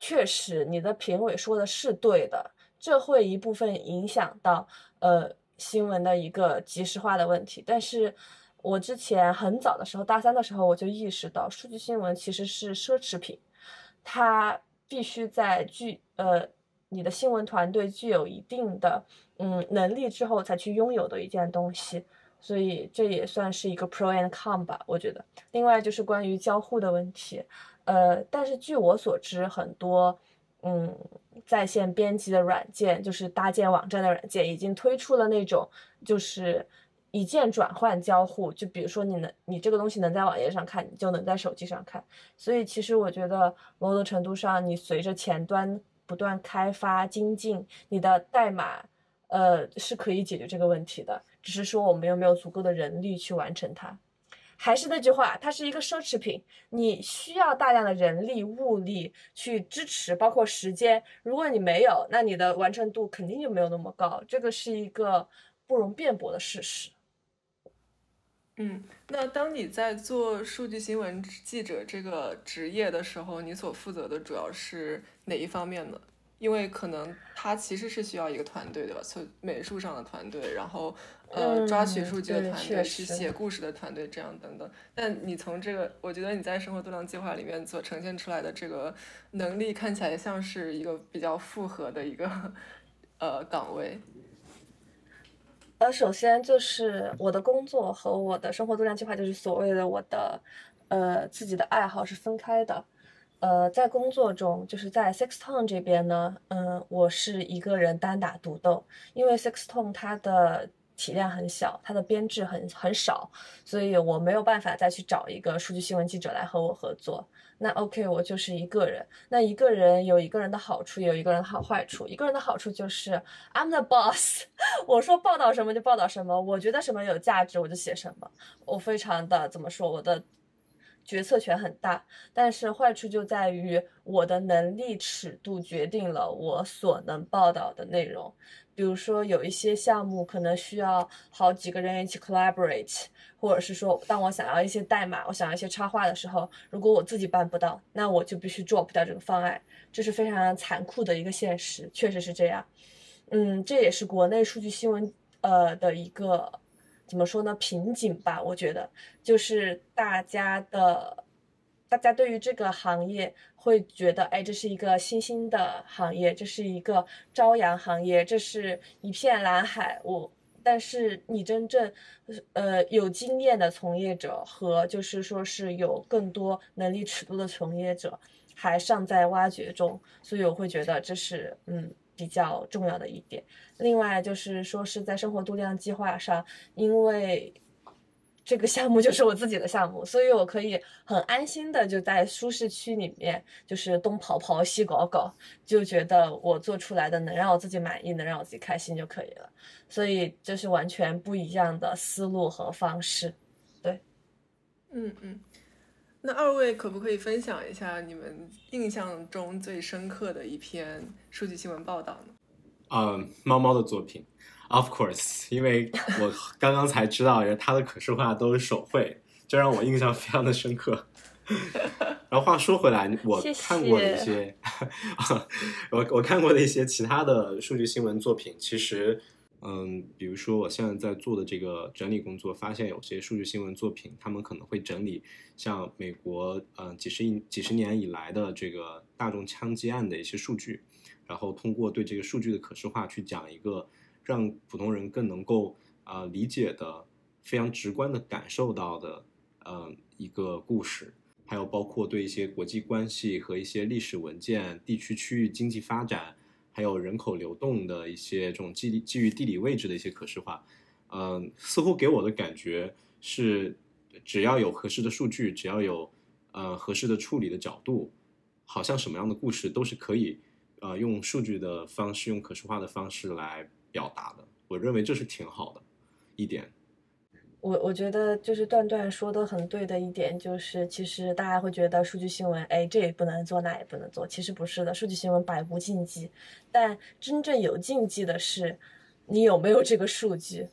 确实你的评委说的是对的，这会一部分影响到呃新闻的一个及时化的问题，但是。我之前很早的时候，大三的时候我就意识到，数据新闻其实是奢侈品，它必须在具呃你的新闻团队具有一定的嗯能力之后才去拥有的一件东西，所以这也算是一个 pro and con 吧，我觉得。另外就是关于交互的问题，呃，但是据我所知，很多嗯在线编辑的软件，就是搭建网站的软件，已经推出了那种就是。一键转换交互，就比如说你能，你这个东西能在网页上看，你就能在手机上看。所以其实我觉得某种程度上，你随着前端不断开发精进，你的代码，呃，是可以解决这个问题的。只是说我们有没有足够的人力去完成它。还是那句话，它是一个奢侈品，你需要大量的人力物力去支持，包括时间。如果你没有，那你的完成度肯定就没有那么高。这个是一个不容辩驳的事实。嗯，那当你在做数据新闻记者这个职业的时候，你所负责的主要是哪一方面呢？因为可能它其实是需要一个团队，的吧？从美术上的团队，然后呃抓取数据的团队，去写故事的团队，这样等等。但你从这个，我觉得你在生活度量计划里面所呈现出来的这个能力，看起来像是一个比较复合的一个呃岗位。呃，首先就是我的工作和我的生活度量计划，就是所谓的我的，呃，自己的爱好是分开的。呃，在工作中，就是在 Sixtone 这边呢，嗯，我是一个人单打独斗，因为 Sixtone 它的。体量很小，它的编制很很少，所以我没有办法再去找一个数据新闻记者来和我合作。那 OK，我就是一个人。那一个人有一个人的好处，有一个人的好坏处。一个人的好处就是 I'm the boss，我说报道什么就报道什么，我觉得什么有价值我就写什么，我非常的怎么说，我的决策权很大。但是坏处就在于我的能力尺度决定了我所能报道的内容。比如说有一些项目可能需要好几个人一起 collaborate，或者是说当我想要一些代码，我想要一些插画的时候，如果我自己办不到，那我就必须 drop 掉这个方案，这是非常残酷的一个现实，确实是这样。嗯，这也是国内数据新闻呃的一个怎么说呢瓶颈吧？我觉得就是大家的。大家对于这个行业会觉得，哎，这是一个新兴的行业，这是一个朝阳行业，这是一片蓝海。我，但是你真正，呃，有经验的从业者和就是说是有更多能力尺度的从业者，还尚在挖掘中，所以我会觉得这是嗯比较重要的一点。另外就是说是在生活度量计划上，因为。这个项目 就是我自己的项目，所以我可以很安心的就在舒适区里面，就是东跑跑西搞搞，就觉得我做出来的能让我自己满意，能让我自己开心就可以了。所以这是完全不一样的思路和方式。对，嗯嗯，那二位可不可以分享一下你们印象中最深刻的一篇数据新闻报道呢？嗯，猫猫的作品。Of course，因为我刚刚才知道，它的可视化都是手绘，这让我印象非常的深刻。然后话说回来，我看过的一些，我我看过的一些其他的数据新闻作品，其实，嗯，比如说我现在在做的这个整理工作，发现有些数据新闻作品，他们可能会整理像美国，嗯，几十亿几十年以来的这个大众枪击案的一些数据，然后通过对这个数据的可视化去讲一个。让普通人更能够啊理解的、非常直观的感受到的，嗯，一个故事。还有包括对一些国际关系和一些历史文件、地区区域经济发展，还有人口流动的一些这种基基于地理位置的一些可视化，嗯，似乎给我的感觉是，只要有合适的数据，只要有呃合适的处理的角度，好像什么样的故事都是可以，呃，用数据的方式，用可视化的方式来表达的。我认为这是挺好的一点。我我觉得就是段段说的很对的一点，就是其实大家会觉得数据新闻，哎，这也不能做，那也不能做。其实不是的，数据新闻百无禁忌，但真正有禁忌的是，你有没有这个数据。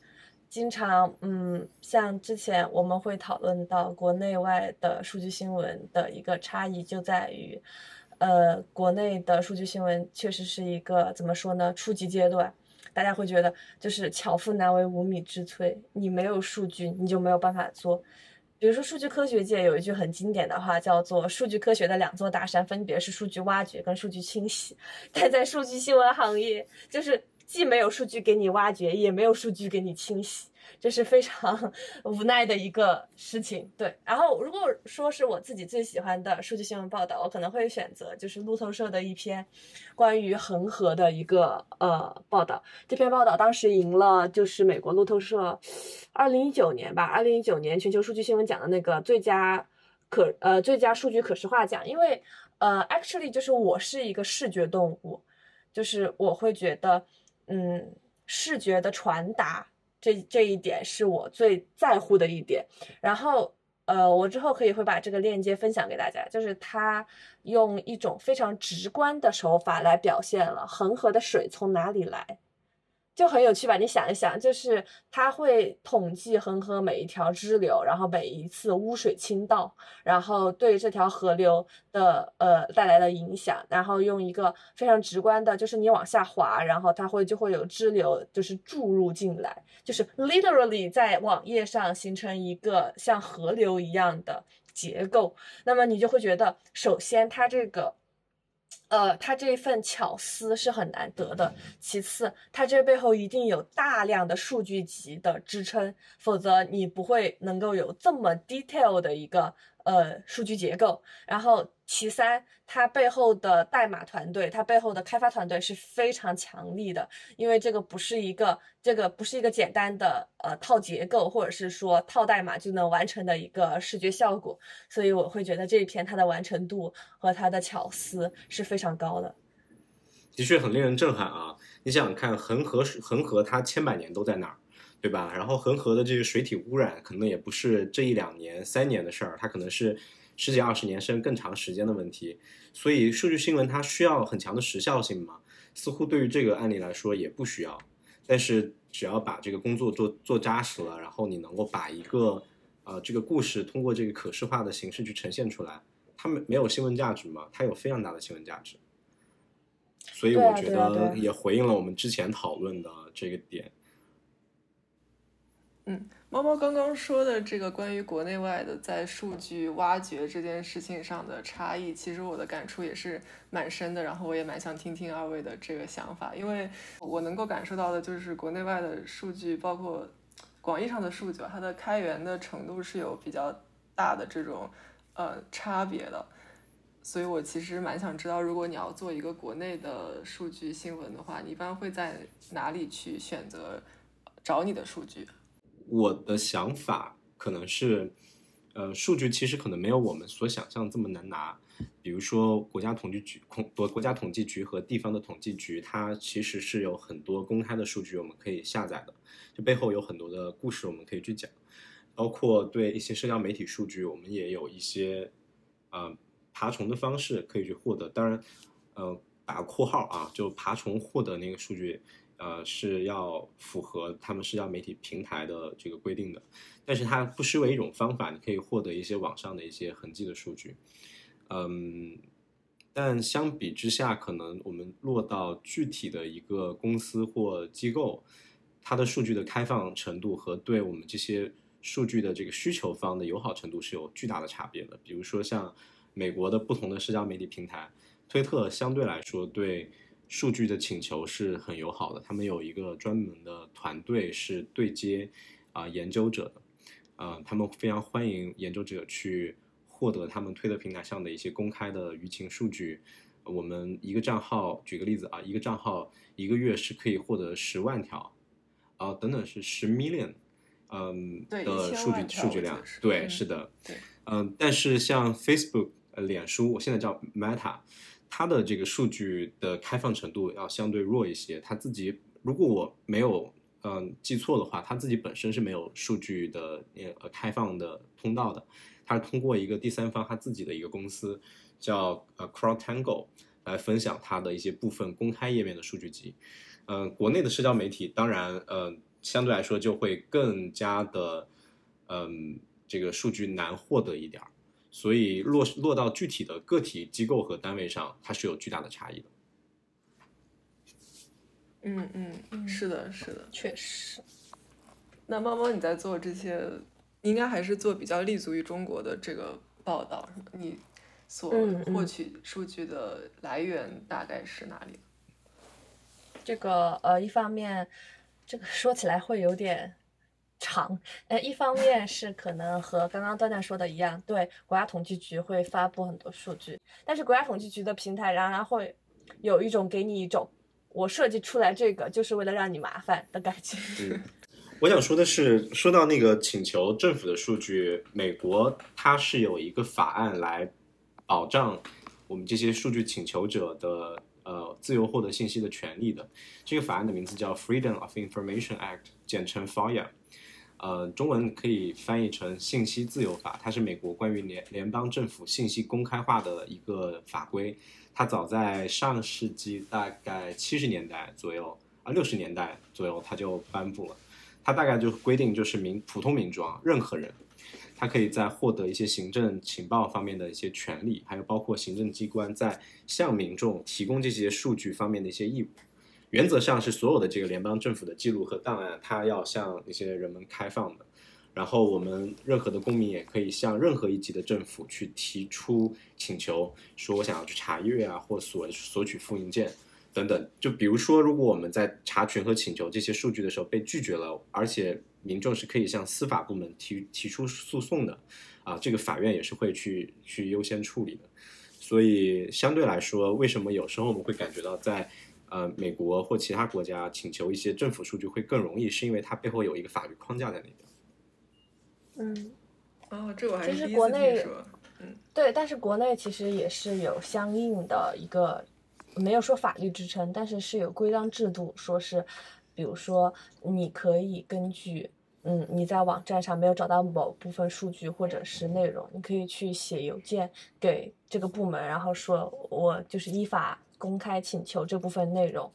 经常，嗯，像之前我们会讨论到国内外的数据新闻的一个差异，就在于，呃，国内的数据新闻确实是一个怎么说呢，初级阶段。大家会觉得就是巧妇难为无米之炊，你没有数据，你就没有办法做。比如说，数据科学界有一句很经典的话，叫做“数据科学的两座大山分别是数据挖掘跟数据清洗”。但在数据新闻行业，就是既没有数据给你挖掘，也没有数据给你清洗。这是非常 无奈的一个事情，对。然后如果说是我自己最喜欢的数据新闻报道，我可能会选择就是路透社的一篇关于恒河的一个呃报道。这篇报道当时赢了就是美国路透社二零一九年吧，二零一九年全球数据新闻奖的那个最佳可呃最佳数据可视化奖。因为呃，actually 就是我是一个视觉动物，就是我会觉得嗯视觉的传达。这这一点是我最在乎的一点，然后，呃，我之后可以会把这个链接分享给大家，就是他用一种非常直观的手法来表现了恒河的水从哪里来。就很有趣吧？你想一想，就是它会统计恒河每一条支流，然后每一次污水倾倒，然后对这条河流的呃带来的影响，然后用一个非常直观的，就是你往下滑，然后它会就会有支流就是注入进来，就是 literally 在网页上形成一个像河流一样的结构。那么你就会觉得，首先它这个。呃，他这份巧思是很难得的。其次，他这背后一定有大量的数据集的支撑，否则你不会能够有这么 detail 的一个。呃，数据结构，然后其三，它背后的代码团队，它背后的开发团队是非常强力的，因为这个不是一个，这个不是一个简单的呃套结构或者是说套代码就能完成的一个视觉效果，所以我会觉得这一篇它的完成度和它的巧思是非常高的，的确很令人震撼啊！你想想看，恒河恒河它千百年都在那儿。对吧？然后恒河的这个水体污染可能也不是这一两年、三年的事儿，它可能是十几二十年甚至更长时间的问题。所以数据新闻它需要很强的时效性嘛？似乎对于这个案例来说也不需要。但是只要把这个工作做做扎实了，然后你能够把一个呃这个故事通过这个可视化的形式去呈现出来，它没没有新闻价值吗？它有非常大的新闻价值。所以我觉得也回应了我们之前讨论的这个点。嗯，猫猫刚刚说的这个关于国内外的在数据挖掘这件事情上的差异，其实我的感触也是蛮深的。然后我也蛮想听听二位的这个想法，因为我能够感受到的就是国内外的数据，包括广义上的数据，它的开源的程度是有比较大的这种呃差别的。所以我其实蛮想知道，如果你要做一个国内的数据新闻的话，你一般会在哪里去选择找你的数据？我的想法可能是，呃，数据其实可能没有我们所想象这么难拿。比如说，国家统计局、国国家统计局和地方的统计局，它其实是有很多公开的数据我们可以下载的，就背后有很多的故事我们可以去讲。包括对一些社交媒体数据，我们也有一些呃爬虫的方式可以去获得。当然，呃，打括号啊，就爬虫获得那个数据。呃，是要符合他们社交媒体平台的这个规定的，但是它不失为一种方法，你可以获得一些网上的一些痕迹的数据。嗯，但相比之下，可能我们落到具体的一个公司或机构，它的数据的开放程度和对我们这些数据的这个需求方的友好程度是有巨大的差别的。比如说像美国的不同的社交媒体平台，推特相对来说对。数据的请求是很友好的，他们有一个专门的团队是对接啊、研究者的，呃，他们非常欢迎研究者去获得他们推特平台上的一些公开的舆情数据。我们一个账号，举个例子啊，一个账号一个月是可以获得十万条，啊、等等是十 million，嗯对的数据数据量对，嗯是的，对，嗯，但是像 Facebook、呃脸书，我现在叫 Meta，它的这个数据的开放程度要相对弱一些。它自己，如果我没有嗯记错的话，它自己本身是没有数据的呃开放的通道的，它是通过一个第三方它自己的一个公司叫呃 CrowdTangle 来分享它的一些部分公开页面的数据集。嗯、国内的社交媒体当然呃相对来说就会更加的嗯这个数据难获得一点儿。所以落落到具体的个体机构和单位上，它是有巨大的差异的。嗯嗯，嗯是的，是的。确实，那猫猫你在做这些，应该还是做比较立足于中国的这个报道，是吗你所获取数据的来源大概是哪里？这个呃，一方面，这个说起来会有点长，呃，一方面是可能和刚刚段段说的一样，对，国家统计局会发布很多数据，但是国家统计局的平台仍然会有一种给你一种我设计出来这个就是为了让你麻烦的感觉。嗯，我想说的是，说到那个请求政府的数据，美国它是有一个法案来保障我们这些数据请求者的呃自由获得信息的权利的。这个法案的名字叫 Freedom of Information Act，简称 FOIA。呃，中文可以翻译成信息自由法，它是美国关于联联邦政府信息公开化的一个法规。它早在上世纪大概七十年代左右啊，六十年代左右，它就颁布了。它大概就规定，就是民普通民众啊，任何人，他可以在获得一些行政情报方面的一些权利，还有包括行政机关在向民众提供这些数据方面的一些义务。原则上是所有的这个联邦政府的记录和档案，它要向那些人们开放的。然后我们任何的公民也可以向任何一级的政府去提出请求，说我想要去查阅啊，或索索取复印件等等。就比如说，如果我们在查询和请求这些数据的时候被拒绝了，而且民众是可以向司法部门提提出诉讼的，啊，这个法院也是会去去优先处理的。所以相对来说，为什么有时候我们会感觉到在呃美国或其他国家请求一些政府数据会更容易，是因为它背后有一个法律框架在那边。嗯，哦，这我还其是第一次实国内听说。对，但是国内其实也是有相应的一个，没有说法律支撑，但是是有规章制度，说是，比如说你可以根据，嗯，你在网站上没有找到某部分数据或者是内容，你可以去写邮件给这个部门，然后说我就是依法公开请求这部分内容。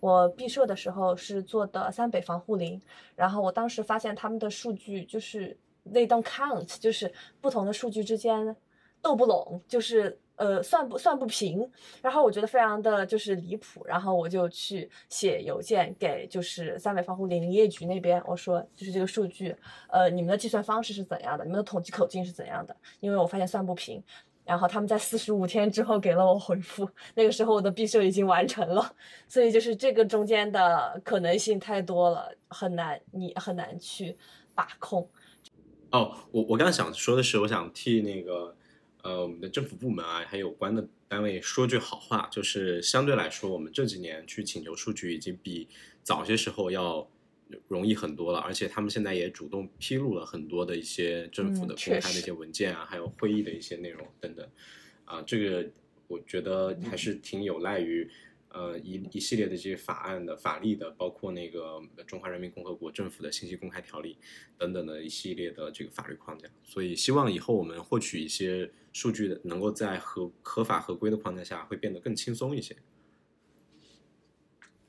我毕设的时候是做的三北防护林，然后我当时发现他们的数据就是 they don't count，就是不同的数据之间斗不拢，就是呃算不算不平，然后我觉得非常的就是离谱，然后我就去写邮件给就是三北防护林林业局那边，我说就是这个数据，呃你们的计算方式是怎样的，你们的统计口径是怎样的，因为我发现算不平。然后他们在四十五天之后给了我回复，那个时候我的毕设已经完成了，所以就是这个中间的可能性太多了，很难你很难去把控。哦，我我刚刚想说的是，我想替那个呃我们的政府部门啊，还有有关的单位说句好话，就是相对来说，我们这几年去请求数据已经比早些时候要容易很多了，而且他们现在也主动披露了很多的一些政府的公开的一些文件啊，还有会议的一些内容等等，啊，这个我觉得还是挺有赖于。呃，一一系列的这些法案的法律的，包括那个中华人民共和国政府的信息公开条例等等的一系列的这个法律框架，所以希望以后我们获取一些数据的，能够在合合法合规的框架下，会变得更轻松一些。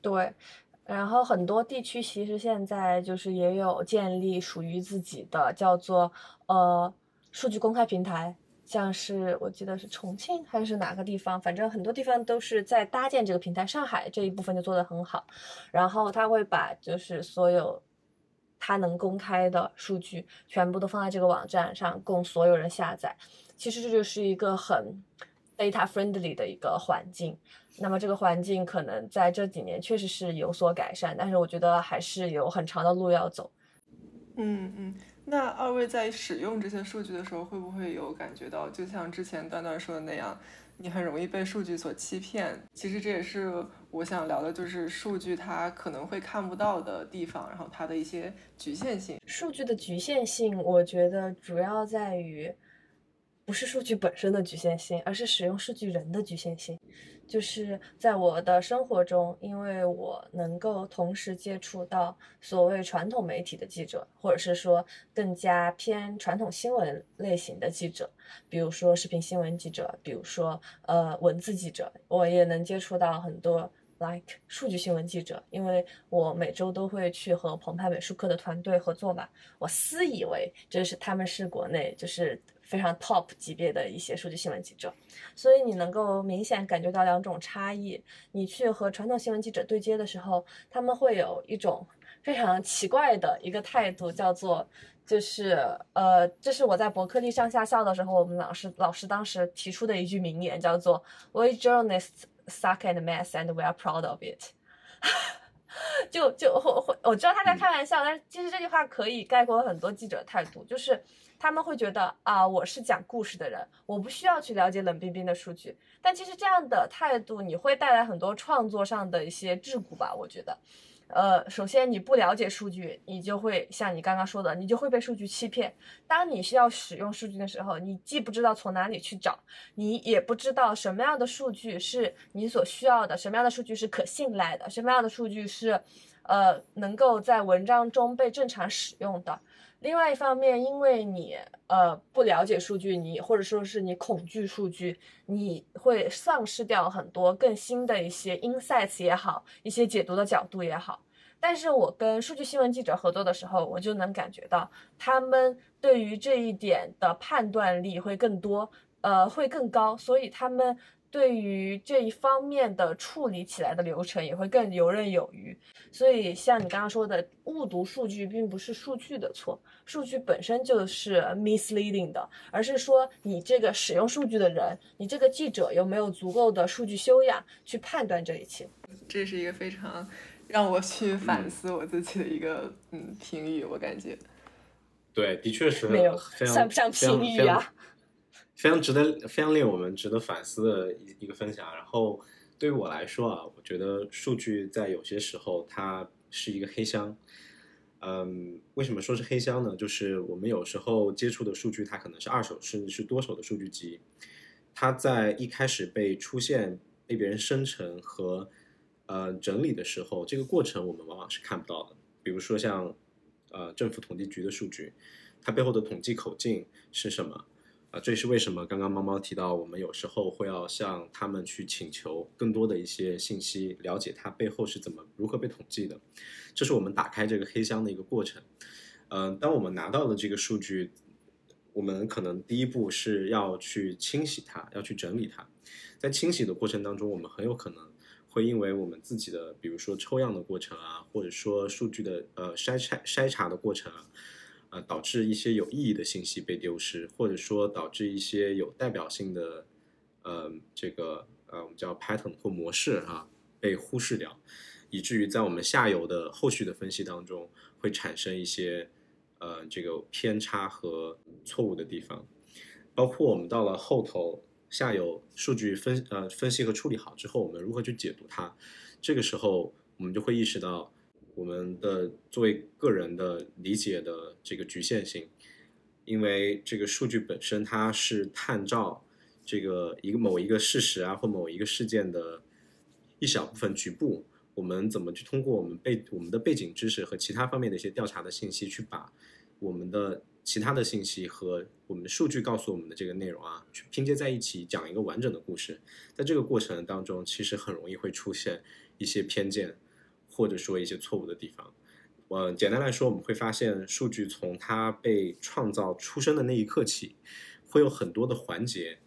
对，然后很多地区其实现在就是也有建立属于自己的叫做呃数据公开平台，像是我记得是重庆还是哪个地方，反正很多地方都是在搭建这个平台。上海这一部分就做得很好，然后他会把就是所有他能公开的数据全部都放在这个网站上，供所有人下载。其实这就是一个很 data friendly 的一个环境。那么这个环境可能在这几年确实是有所改善，但是我觉得还是有很长的路要走。嗯嗯，那二位在使用这些数据的时候，会不会有感觉到，就像之前段段说的那样，你很容易被数据所欺骗？其实这也是我想聊的，就是数据它可能会看不到的地方，然后它的一些局限性。数据的局限性，我觉得主要在于。不是数据本身的局限性，而是使用数据人的局限性。就是在我的生活中，因为我能够同时接触到所谓传统媒体的记者，或者是说更加偏传统新闻类型的记者，比如说视频新闻记者，比如说呃文字记者，我也能接触到很多 like 数据新闻记者，因为我每周都会去和澎湃美术课的团队合作嘛。我私以为这是他们是国内就是。非常 top 级别的一些数据新闻记者，所以你能够明显感觉到两种差异。你去和传统新闻记者对接的时候，他们会有一种非常奇怪的一个态度，叫做就是呃，这是我在伯克利上下校的时候，我们老师老师当时提出的一句名言，叫做 "We journalists suck and mess, and we are proud of it." 就就会会，我知道他在开玩笑，但是其实这句话可以概括很多记者的态度，就是。他们会觉得啊，我是讲故事的人，我不需要去了解冷冰冰的数据。但其实这样的态度，你会带来很多创作上的一些桎梏吧？我觉得，呃，首先你不了解数据，你就会像你刚刚说的，你就会被数据欺骗。当你需要使用数据的时候，你既不知道从哪里去找，你也不知道什么样的数据是你所需要的，什么样的数据是可信赖的，什么样的数据是，呃，能够在文章中被正常使用的。另外一方面，因为你呃不了解数据，你或者说是你恐惧数据，你会丧失掉很多更新的一些 insights 也好，一些解读的角度也好。但是我跟数据新闻记者合作的时候，我就能感觉到他们对于这一点的判断力会更多，呃，会更高，所以他们。对于这一方面的处理起来的流程也会更游刃有余，所以像你刚刚说的，误读数据并不是数据的错，数据本身就是 misleading 的，而是说你这个使用数据的人，你这个记者有没有足够的数据修养去判断这一切？这是一个非常让我去反思我自己的一个嗯评语，我感觉。对，的确是没有算不上评语啊。非常值得、非常令我们值得反思的一一个分享。然后，对于我来说啊，我觉得数据在有些时候它是一个黑箱。嗯，为什么说是黑箱呢？就是我们有时候接触的数据，它可能是二手甚至是多手的数据集，它在一开始被出现、被别人生成和呃整理的时候，这个过程我们往往是看不到的。比如说像呃政府统计局的数据，它背后的统计口径是什么？啊，这也是为什么刚刚猫猫提到，我们有时候会要向他们去请求更多的一些信息，了解它背后是怎么如何被统计的。这是我们打开这个黑箱的一个过程。嗯，当我们拿到了这个数据，我们可能第一步是要去清洗它，要去整理它。在清洗的过程当中，我们很有可能会因为我们自己的，比如说抽样的过程啊，或者说数据的呃筛筛筛查的过程啊。呃，导致一些有意义的信息被丢失，或者说导致一些有代表性的，呃，这个呃，我们叫 pattern 或模式啊，被忽视掉，以至于在我们下游的后续的分析当中会产生一些呃这个偏差和错误的地方，包括我们到了后头下游数据分呃分析和处理好之后，我们如何去解读它，这个时候我们就会意识到。我们的作为个人的理解的这个局限性，因为这个数据本身它是探照这个一个某一个事实啊或某一个事件的一小部分局部，我们怎么去通过我们背我们的背景知识和其他方面的一些调查的信息，去把我们的其他的信息和我们的数据告诉我们的这个内容啊，去拼接在一起，讲一个完整的故事。在这个过程当中，其实很容易会出现一些偏见。或者说一些错误的地方，呃，简单来说，我们会发现数据从它被创造出生的那一刻起，会有很多的环节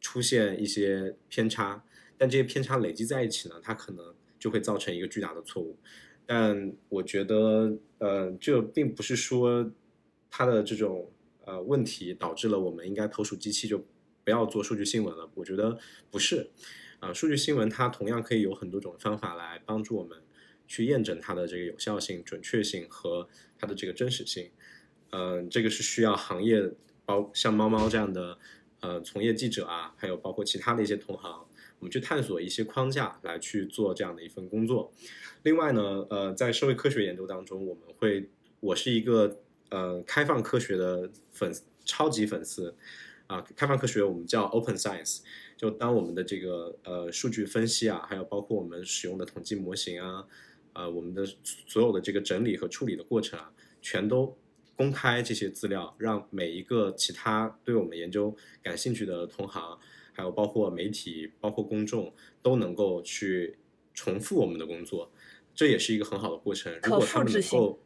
出现一些偏差，但这些偏差累积在一起呢，它可能就会造成一个巨大的错误。但我觉得，呃，这并不是说它的这种呃问题导致了我们应该投鼠忌器就不要做数据新闻了。我觉得不是，啊，数据新闻它同样可以有很多种方法来帮助我们去验证它的这个有效性、准确性和它的这个真实性。嗯，这个是需要行业包像猫猫这样的呃从业记者啊，还有包括其他的一些同行，我们去探索一些框架来去做这样的一份工作。另外呢，呃，在社会科学研究当中，我们会，我是一个呃开放科学的粉超级粉丝啊，开放科学我们叫 Open Science，就当我们的这个呃数据分析啊，还有包括我们使用的统计模型啊，呃，我们的所有的这个整理和处理的过程啊，全都公开这些资料，让每一个其他对我们研究感兴趣的同行，还有包括媒体、包括公众都能够去重复我们的工作。这也是一个很好的过程。如果他们能够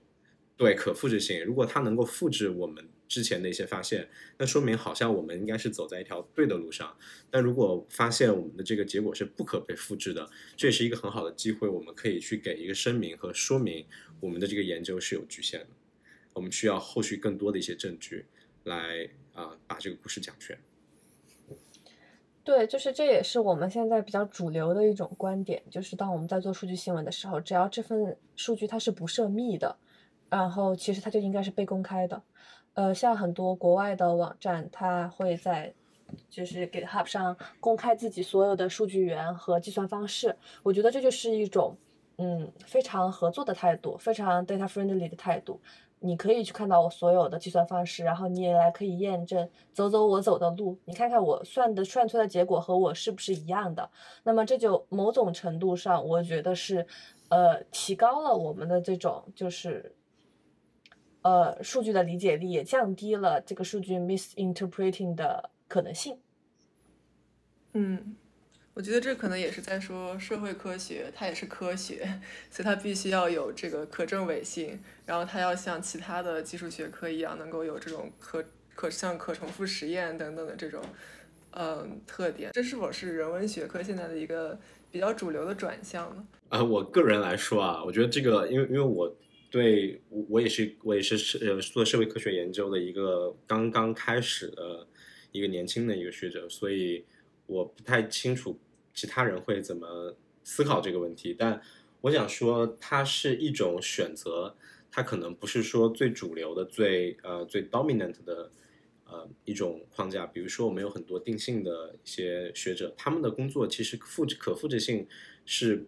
对可复制性，如果他能够复制我们之前的一些发现，那说明好像我们应该是走在一条对的路上。但如果发现我们的这个结果是不可被复制的，这也是一个很好的机会，我们可以去给一个声明和说明我们的这个研究是有局限的。我们需要后续更多的一些证据来啊把这个故事讲全。对，就是这也是我们现在比较主流的一种观点，就是当我们在做数据新闻的时候，只要这份数据它是不涉密的，然后其实它就应该是被公开的。呃，像很多国外的网站，它会在就是 GitHub 上公开自己所有的数据源和计算方式，我觉得这就是一种嗯非常合作的态度，非常 data friendly 的态度。你可以去看到我所有的计算方式，然后你也来可以验证，走走我走的路，你看看我算的算出来的结果和我是不是一样的。那么这就某种程度上，我觉得是，呃，提高了我们的这种就是，呃，数据的理解力，也降低了这个数据 misinterpreting 的可能性。嗯。我觉得这可能也是在说社会科学，它也是科学，所以它必须要有这个可证伪性，然后它要像其他的技术学科一样，能够有这种可可像可重复实验等等的这种嗯特点。这是否是人文学科现在的一个比较主流的转向呢？啊，我个人来说啊，我觉得这个，因为因为我对我我也是我也是社呃做社会科学研究的一个刚刚开始的一个年轻的一个学者，所以我不太清楚。其他人会怎么思考这个问题？但我想说，它是一种选择，它可能不是说最主流的、最呃最 dominant 的呃一种框架。比如说，我们有很多定性的一些学者，他们的工作其实复制可复制性是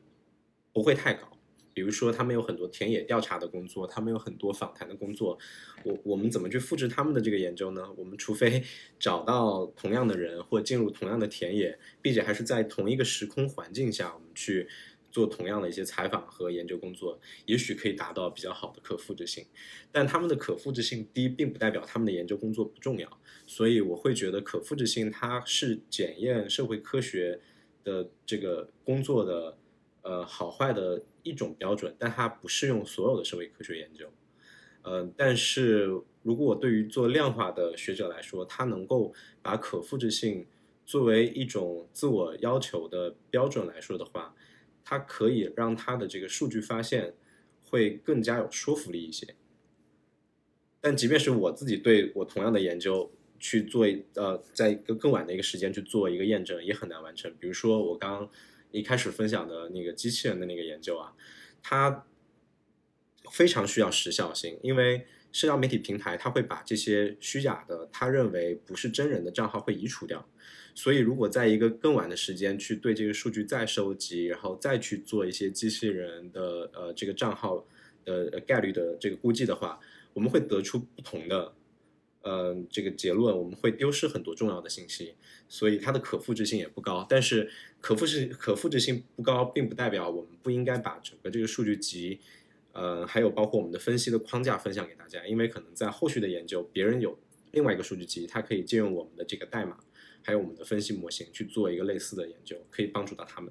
不会太高。比如说，他们有很多田野调查的工作，他们有很多访谈的工作。我我们怎么去复制他们的这个研究呢？我们除非 找到同样的人，或进入同样的田野，并且还是在同一个时空环境下，我们去做同样的一些采访和研究工作，也许可以达到比较好的可复制性。但他们的可复制性低，并不代表他们的研究工作不重要。所以我会觉得，可复制性它是检验社会科学的这个工作的呃好坏的。一种标准，但它不适用所有的社会科学研究。嗯，但是如果我对于做量化的学者来说，他能够把可复制性作为一种自我要求的标准来说的话，它可以让他的这个数据发现会更加有说服力一些。但即便是我自己对我同样的研究去做，呃，在一个更晚的一个时间去做一个验证，也很难完成。比如说我刚。一开始分享的那个机器人的那个研究啊，它非常需要时效性，因为社交媒体平台它会把这些虚假的、他认为不是真人的账号会移除掉，所以如果在一个更晚的时间去对这个数据再收集，然后再去做一些机器人的呃这个账号的概率的这个估计的话，我们会得出不同的。呃，这个结论我们会丢失很多重要的信息，所以它的可复制性也不高。但是可复制可复制性不高，并不代表我们不应该把整个这个数据集，呃，还有包括我们的分析的框架分享给大家，因为可能在后续的研究，别人有另外一个数据集，它可以借用我们的这个代码，还有我们的分析模型去做一个类似的研究，可以帮助到他们。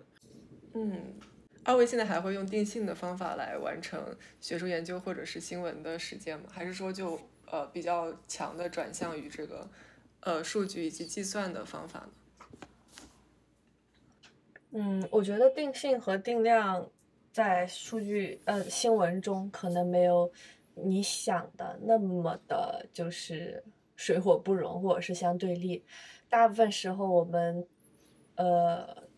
嗯，二位现在还会用定性的方法来完成学术研究或者是新闻的实践吗？还是说就？呃，比较强的转向于这个，呃，数据以及计算的方法呢？嗯，我觉得定性和定量在数据呃新闻中可能没有你想的那么的，就是水火不容，或者是相对立。大部分时候我们，呃。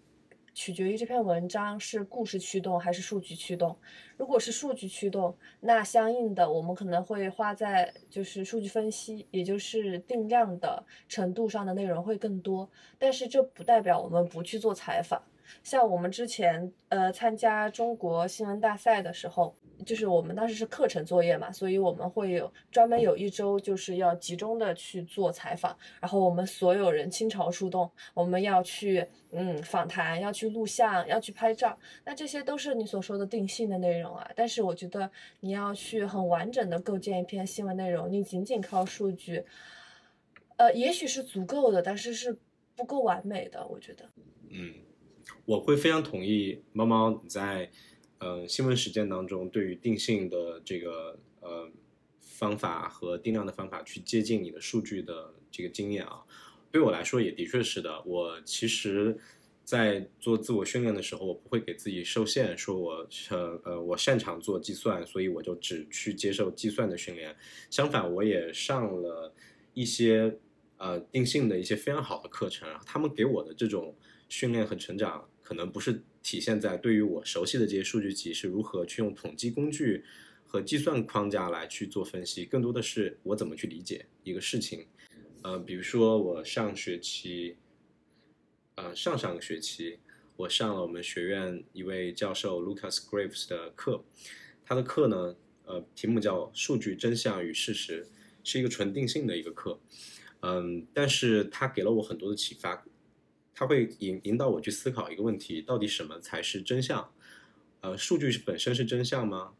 取决于这篇文章是故事驱动还是数据驱动。如果是数据驱动，那相应的我们可能会花在就是数据分析，也就是定量的程度上的内容会更多。但是这不代表我们不去做采访。像我们之前呃参加中国新闻大赛的时候。就是我们当时是课程作业嘛，所以我们会有专门有一周，就是要集中的去做采访，然后我们所有人倾巢出动，我们要去嗯访谈，要去录像，要去拍照，那这些都是你所说的定性的内容啊。但是我觉得你要去很完整的构建一篇新闻内容，你仅仅靠数据，呃，也许是足够的，但是是不够完美的，我觉得。嗯，我会非常同意猫猫你在。呃，新闻实践当中，对于定性的这个呃方法和定量的方法去接近你的数据的这个经验啊，对我来说也的确是的。我其实，在做自我训练的时候，我不会给自己受限，说我呃呃我擅长做计算，所以我就只去接受计算的训练。相反，我也上了一些呃定性的一些非常好的课程，他们给我的这种训练和成长，可能不是。体现在对于我熟悉的这些数据集是如何去用统计工具和计算框架来去做分析，更多的是我怎么去理解一个事情。呃，比如说我上学期，呃上上个学期我上了我们学院一位教授 Lucas Graves 的课，他的课呢，呃题目叫《数据真相与事实》，是一个纯定性的一个课。嗯，但是他给了我很多的启发。它会引引导我去思考一个问题：到底什么才是真相？呃，数据是本身是真相吗？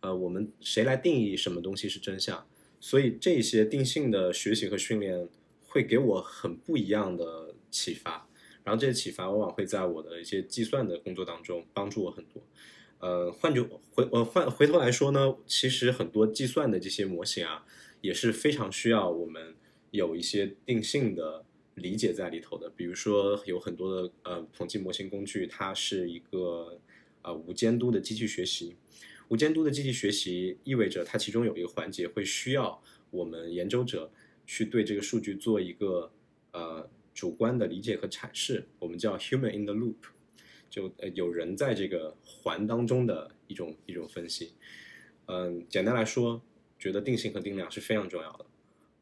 呃，我们谁来定义什么东西是真相？所以这些定性的学习和训练会给我很不一样的启发。然后这些启发往往会在我的一些计算的工作当中帮助我很多。呃，换句回呃换回头来说呢，其实很多计算的这些模型啊，也是非常需要我们有一些定性的。理解在里头的，比如说有很多的呃统计模型工具，它是一个呃无监督的机器学习。无监督的机器学习意味着它其中有一个环节会需要我们研究者去对这个数据做一个呃主观的理解和阐释，我们叫 human in the loop，就呃有人在这个环当中的一种一种分析。嗯，简单来说，觉得定性和定量是非常重要的。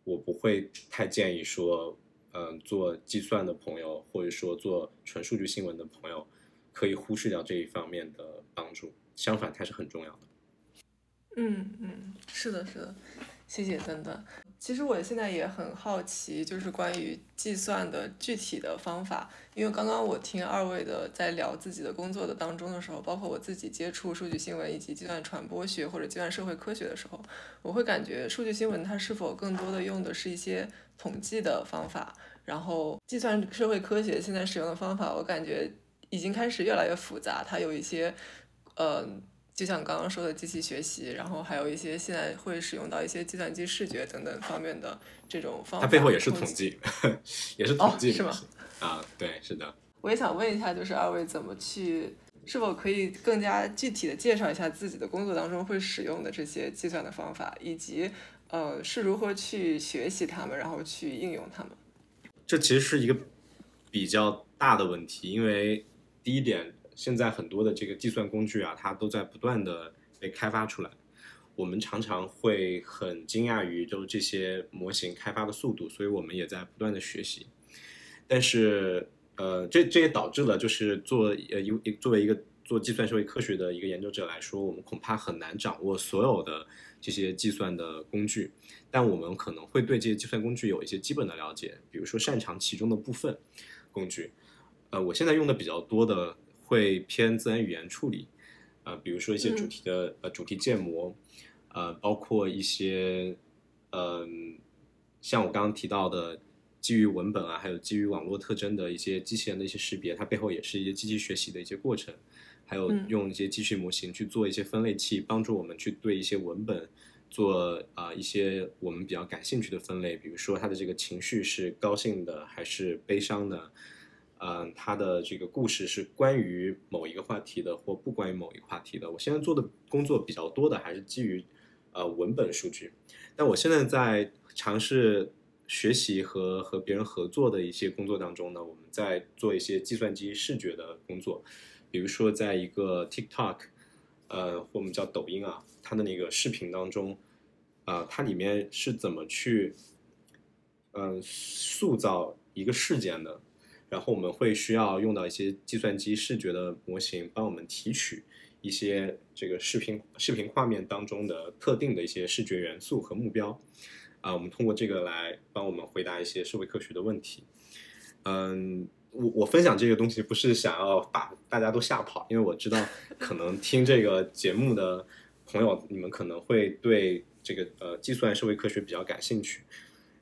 我不会太建议说。嗯，做计算的朋友，或者说做纯数据新闻的朋友，可以忽视掉这一方面的帮助。相反，它是很重要的。嗯嗯，是的，是的，谢谢登登。其实我现在也很好奇，就是关于计算的具体的方法。因为刚刚我听二位的在聊自己的工作的当中的时候，包括我自己接触数据新闻以及计算传播学或者计算社会科学的时候，我会感觉数据新闻它是否更多的用的是一些统计的方法，然后计算社会科学现在使用的方法，我感觉已经开始越来越复杂，它有一些，呃。就像刚刚说的机器学习，然后还有一些现在会使用到一些计算机视觉等等方面的这种方法。它背后也是 统计，也是统计是吗？啊，对，是的。我也想问一下，就是二位怎么去，是否可以更加具体的介绍一下自己的工作当中会使用的这些计算的方法，以及呃是如何去学习它们，然后去应用它们？这其实是一个比较大的问题，因为第一点。现在很多的这个计算工具啊，它都在不断的被开发出来。我们常常会很惊讶于就是这些模型开发的速度，所以我们也在不断的学习。但是，呃，这这也导致了就是做呃一作为一个做计算社会科学的一个研究者来说，我们恐怕很难掌握所有的这些计算的工具。但我们可能会对这些计算工具有一些基本的了解，比如说擅长其中的部分工具。呃，我现在用的比较多的。会偏自然语言处理，呃，比如说一些主题的呃主题建模，呃，包括一些，嗯，像我刚刚提到的基于文本啊，还有基于网络特征的一些机器人的一些识别，它背后也是一些机器学习的一些过程，还有用一些机器模型去做一些分类器，帮助我们去对一些文本做啊一些我们比较感兴趣的分类，比如说它的这个情绪是高兴的还是悲伤的。嗯，他的这个故事是关于某一个话题的，或不关于某一个话题的。我现在做的工作比较多的还是基于呃文本数据，但我现在在尝试学习和和别人合作的一些工作当中呢，我们在做一些计算机视觉的工作，比如说在一个 TikTok，呃，或我们叫抖音啊，它的那个视频当中，啊、它里面是怎么去，嗯、塑造一个事件的，然后我们会需要用到一些计算机视觉的模型，帮我们提取一些这个视频视频画面当中的特定的一些视觉元素和目标。啊，我们通过这个来帮我们回答一些社会科学的问题。嗯，我我分享这个东西不是想要把大家都吓跑，因为我知道 可能听这个节目的朋友，你们可能会对这个呃计算社会科学比较感兴趣。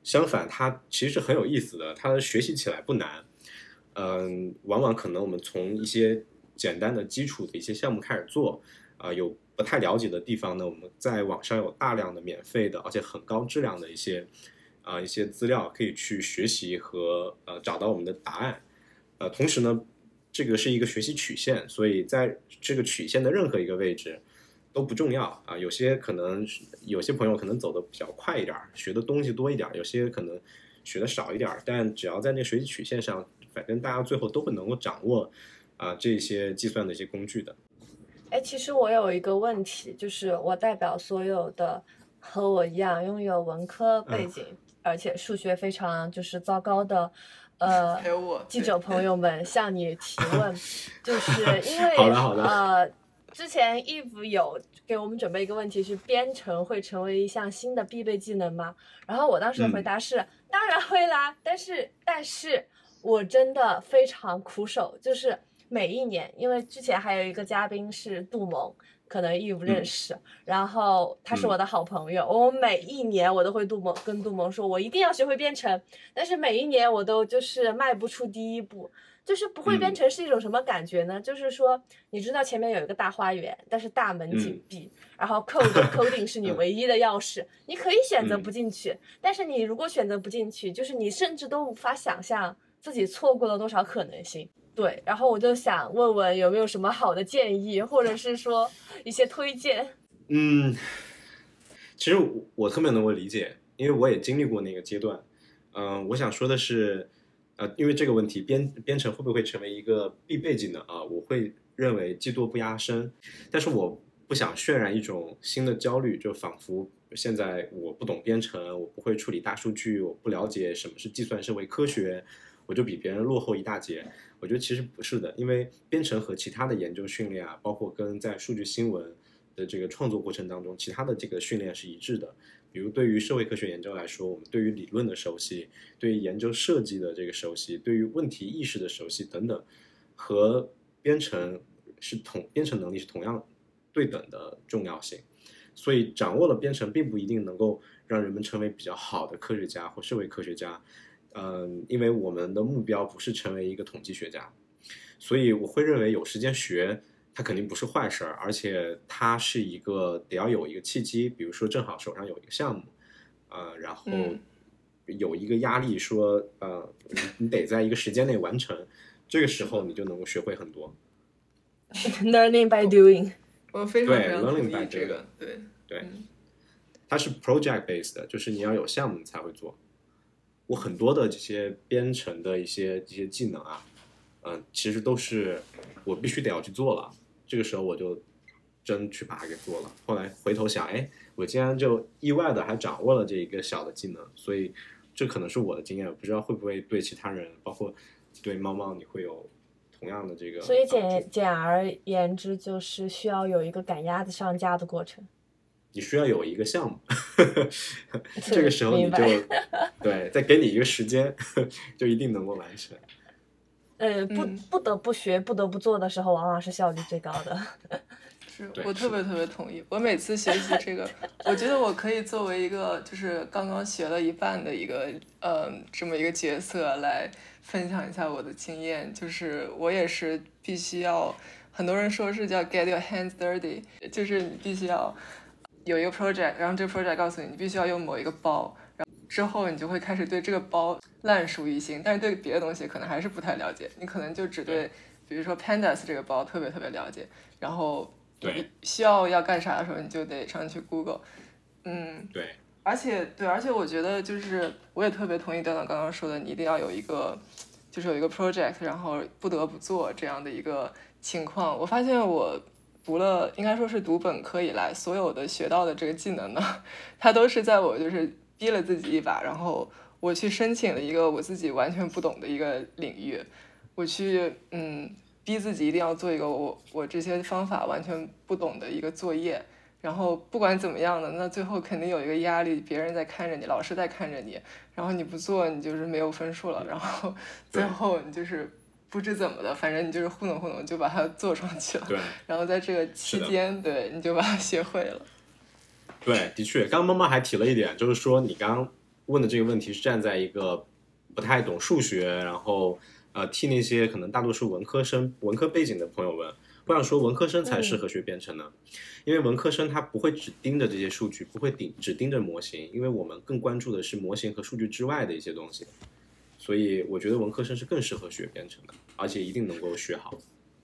相反，它其实是很有意思的，它学习起来不难。嗯，往往可能我们从一些简单的基础的一些项目开始做，啊、有不太了解的地方呢，我们在网上有大量的免费的，而且很高质量的一些啊、一些资料可以去学习和呃找到我们的答案。呃，同时呢，这个是一个学习曲线，所以在这个曲线的任何一个位置都不重要啊。有些可能有些朋友可能走的比较快一点儿，学的东西多一点儿；有些可能学的少一点儿。但只要在那个学习曲线上，反正大家最后都会能够掌握啊、这些计算的一些工具的。哎，其实我有一个问题，就是我代表所有的和我一样拥有文科背景，而且数学非常就是糟糕的，呃，还有我记者朋友们 向你提问，就是因为好的好的呃，之前 Eve 有给我们准备一个问题是编程会成为一项新的必备技能吗？然后我当时的回答是、当然会啦，但是但是我真的非常苦手，就是每一年，因为之前还有一个嘉宾是杜蒙。可能亦不认识，然后他是我的好朋友，我每一年我都会杜蒙跟杜蒙说，我一定要学会编程，但是每一年我都就是迈不出第一步，就是不会编程是一种什么感觉呢？就是说，你知道前面有一个大花园，但是大门紧闭，然后 code coding 是你唯一的钥匙，你可以选择不进去，但是你如果选择不进去，就是你甚至都无法想象自己错过了多少可能性。对，然后我就想问问有没有什么好的建议，或者是说 一些推荐。嗯，其实我我特别能够理解，因为我也经历过那个阶段。嗯、我想说的是，呃，因为这个问题，编编程会不会成为一个必备技能啊？我会认为技多不压身，但是我不想渲染一种新的焦虑，就仿佛现在我不懂编程，我不会处理大数据，我不了解什么是计算社会科学，我就比别人落后一大截。我觉得其实不是的，因为编程和其他的研究训练啊，包括跟在数据新闻的这个创作过程当中，其他的这个训练是一致的。比如对于社会科学研究来说，我们对于理论的熟悉，对于研究设计的这个熟悉，对于问题意识的熟悉等等，和编程是同编程能力是同样对等的重要性。所以掌握了编程，并不一定能够让人们成为比较好的科学家或社会科学家。嗯，因为我们的目标不是成为一个统计学家，所以我会认为有时间学，它肯定不是坏事儿，而且它是一个得要有一个契机，比如说正好手上有一个项目，呃，然后嗯有一个压力说，呃，你你得在一个时间内完成，这个时候你就能够学会很多。Learning by doing，我非常非常同 learning 意 by 这个，对对嗯它是 project based 的，就是你要有项目你才会做。我很多的这些编程的一些一些技能啊，嗯、其实都是我必须得要去做了。这个时候我就真去把它给做了。后来回头想，哎，我竟然就意外的还掌握了这一个小的技能，所以这可能是我的经验，不知道会不会对其他人，包括对猫猫，你会有同样的这个。所以简简而言之，就是需要有一个赶鸭子上架的过程。你需要有一个项目，这个时候你就对，再给你一个时间，就一定能够完成。呃，不嗯不得不学、不得不做的时候，往往是效率最高的。是我特别特别同意。我每次学习这个，我觉得我可以作为一个就是刚刚学了一半的一个呃这么一个角色来分享一下我的经验。就是我也是必须要，很多人说是叫 get your hands dirty，就是你必须要有一个 project，然后这个 project 告诉你你必须要用某一个包，然后之后你就会开始对这个包烂熟于心，但是对别的东西可能还是不太了解，你可能就只对比如说 pandas 这个包特别特别了解，然后对需要要干啥的时候，你就得上去 Google。嗯，对，而且对，而且我觉得就是我也特别同意段段刚刚说的，你一定要有一个就是有一个 project，然后不得不做这样的一个情况。我发现我读了应该说是读本科以来所有的学到的这个技能呢，它都是在我就是逼了自己一把，然后我去申请了一个我自己完全不懂的一个领域，我去嗯。逼自己一定要做一个我我这些方法完全不懂的一个作业，然后不管怎么样的，那最后肯定有一个压力，别人在看着你，老师在看着你，然后你不做，你就是没有分数了，然后 最后你就是不知怎么的，反正你就是糊弄糊弄就把它做上去了。对。然后在这个期间，对，你就把它学会了。对，的确，刚刚妈妈还提了一点，就是说你刚刚问的这个问题是站在一个不太懂数学，然后。呃，替那些可能大多数文科生、文科背景的朋友们，不想说文科生才适合学编程呢，因为文科生他不会只盯着这些数据，不会盯只盯着模型，因为我们更关注的是模型和数据之外的一些东西，所以我觉得文科生是更适合学编程的，而且一定能够学好。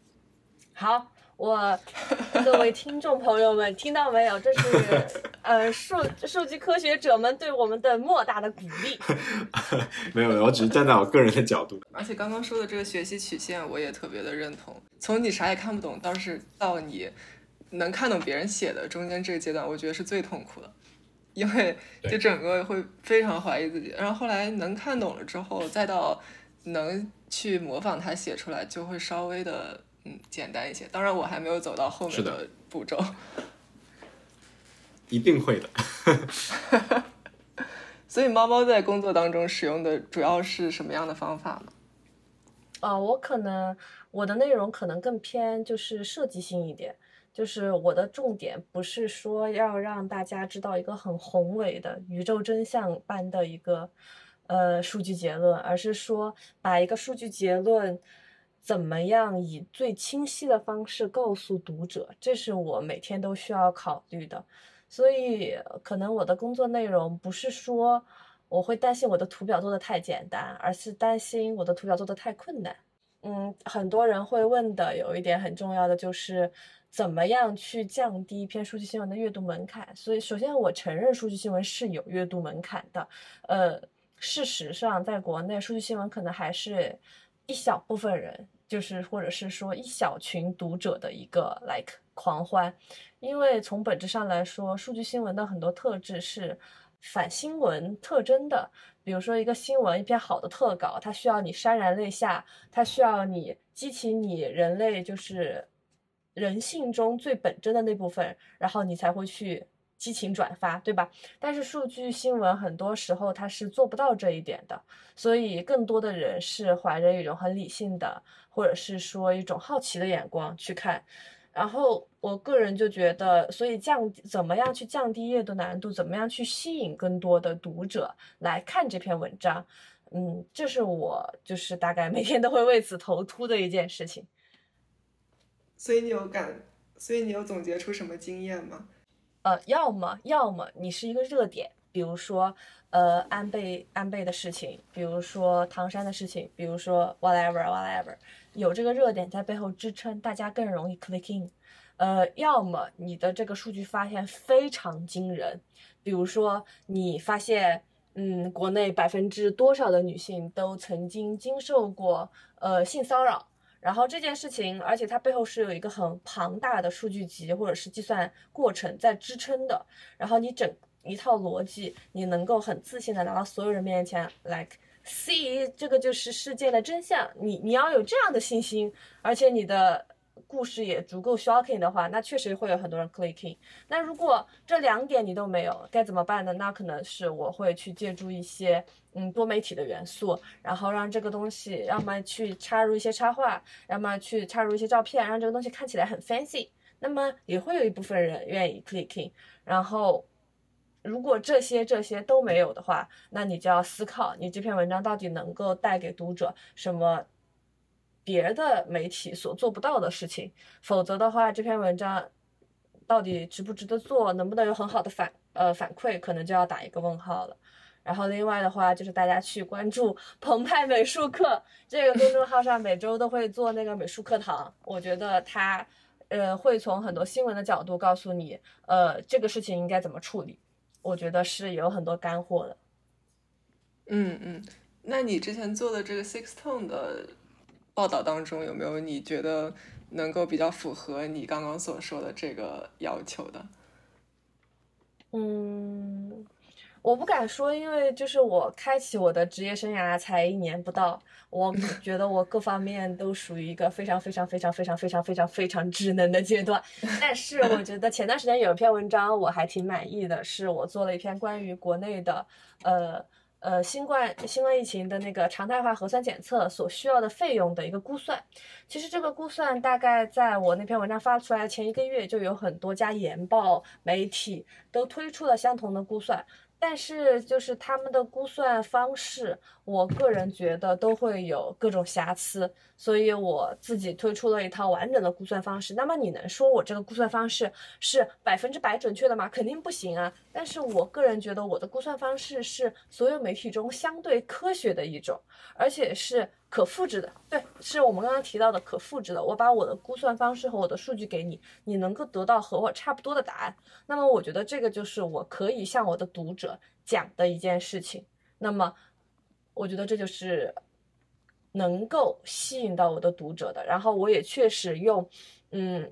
好。我各位听众朋友们，听到没有？这是呃数数据科学者们对我们的莫大的鼓励。没有没有，我只是站在我个人的角度。而且刚刚说的这个学习曲线，我也特别的认同。从你啥也看不懂，到是到你能看懂别人写的中间这个阶段，我觉得是最痛苦的，因为就整个会非常怀疑自己。然后后来能看懂了之后，再到能去模仿他写出来，就会稍微的。嗯，简单一些。当然，我还没有走到后面的步骤。一定会的。所以，猫猫在工作当中使用的主要是什么样的方法呢？啊，我可能我的内容可能更偏就是设计性一点，就是我的重点不是说要让大家知道一个很宏伟的宇宙真相般的一个呃数据结论，而是说把一个数据结论。怎么样以最清晰的方式告诉读者，这是我每天都需要考虑的。所以，可能我的工作内容不是说我会担心我的图表做的太简单，而是担心我的图表做的太困难。嗯，很多人会问的有一点很重要的就是怎么样去降低一篇数据新闻的阅读门槛。所以，首先我承认数据新闻是有阅读门槛的。呃，事实上，在国内数据新闻可能还是。一小部分人，就是或者是说一小群读者的一个 like 狂欢，因为从本质上来说，数据新闻的很多特质是反新闻特征的。比如说一个新闻，一篇好的特稿，它需要你潸然泪下，它需要你激起你人类就是人性中最本真的那部分，然后你才会去。激情转发，对吧？但是数据新闻很多时候它是做不到这一点的，所以更多的人是怀着一种很理性的，或者是说一种好奇的眼光去看。然后我个人就觉得，所以降怎么样去降低阅读难度，怎么样去吸引更多的读者来看这篇文章，嗯，这是我就是大概每天都会为此头秃的一件事情。所以你有感，所以你有总结出什么经验吗？呃，要么要么你是一个热点，比如说呃安倍安倍的事情，比如说唐山的事情，比如说 whatever whatever，有这个热点在背后支撑，大家更容易 click in。呃，要么你的这个数据发现非常惊人，比如说你发现嗯国内百分之多少的女性都曾经经受过呃性骚扰。然后这件事情，而且它背后是有一个很庞大的数据集或者是计算过程在支撑的。然后你整一套逻辑，你能够很自信的拿到所有人面前，like see 这个就是事件的真相。你你要有这样的信心，而且你的。故事也足够 shocking 的话，那确实会有很多人 clicking。那如果这两点你都没有，该怎么办呢？那可能是我会去借助一些嗯多媒体的元素，然后让这个东西要么去插入一些插画，要么去插入一些照片，让这个东西看起来很 fancy。那么也会有一部分人愿意 clicking。然后如果这些这些都没有的话，那你就要思考你这篇文章到底能够带给读者什么。别的媒体所做不到的事情，否则的话，这篇文章到底值不值得做，能不能有很好的反呃反馈，可能就要打一个问号了。然后另外的话，就是大家去关注澎湃美术课这个公众号上，每周都会做那个美术课堂。我觉得他呃会从很多新闻的角度告诉你，呃这个事情应该怎么处理。我觉得是有很多干货的。嗯嗯，那你之前做的这个 Six Tone 的报道当中，有没有你觉得能够比较符合你刚刚所说的这个要求的？嗯，我不敢说，因为就是我开启我的职业生涯才一年不到，我 觉得我各方面都属于一个非常非常非常非常非常非常非常智能的阶段。但是我觉得前段时间有一篇文章我还挺满意的，是我做了一篇关于国内的，呃。呃，新冠新冠疫情的那个常态化核酸检测所需要的费用的一个估算，其实这个估算大概在我那篇文章发出来前一个月，就有很多家研报媒体都推出了相同的估算。但是就是他们的估算方式，我个人觉得都会有各种瑕疵，所以我自己推出了一套完整的估算方式。那么你能说我这个估算方式是百分之百准确的吗？肯定不行啊。但是我个人觉得我的估算方式是所有媒体中相对科学的一种，而且是。可复制的，对，是我们刚刚提到的可复制的。我把我的估算方式和我的数据给你，你能够得到和我差不多的答案。那么我觉得这个就是我可以向我的读者讲的一件事情。那么我觉得这就是能够吸引到我的读者的。然后我也确实用，嗯，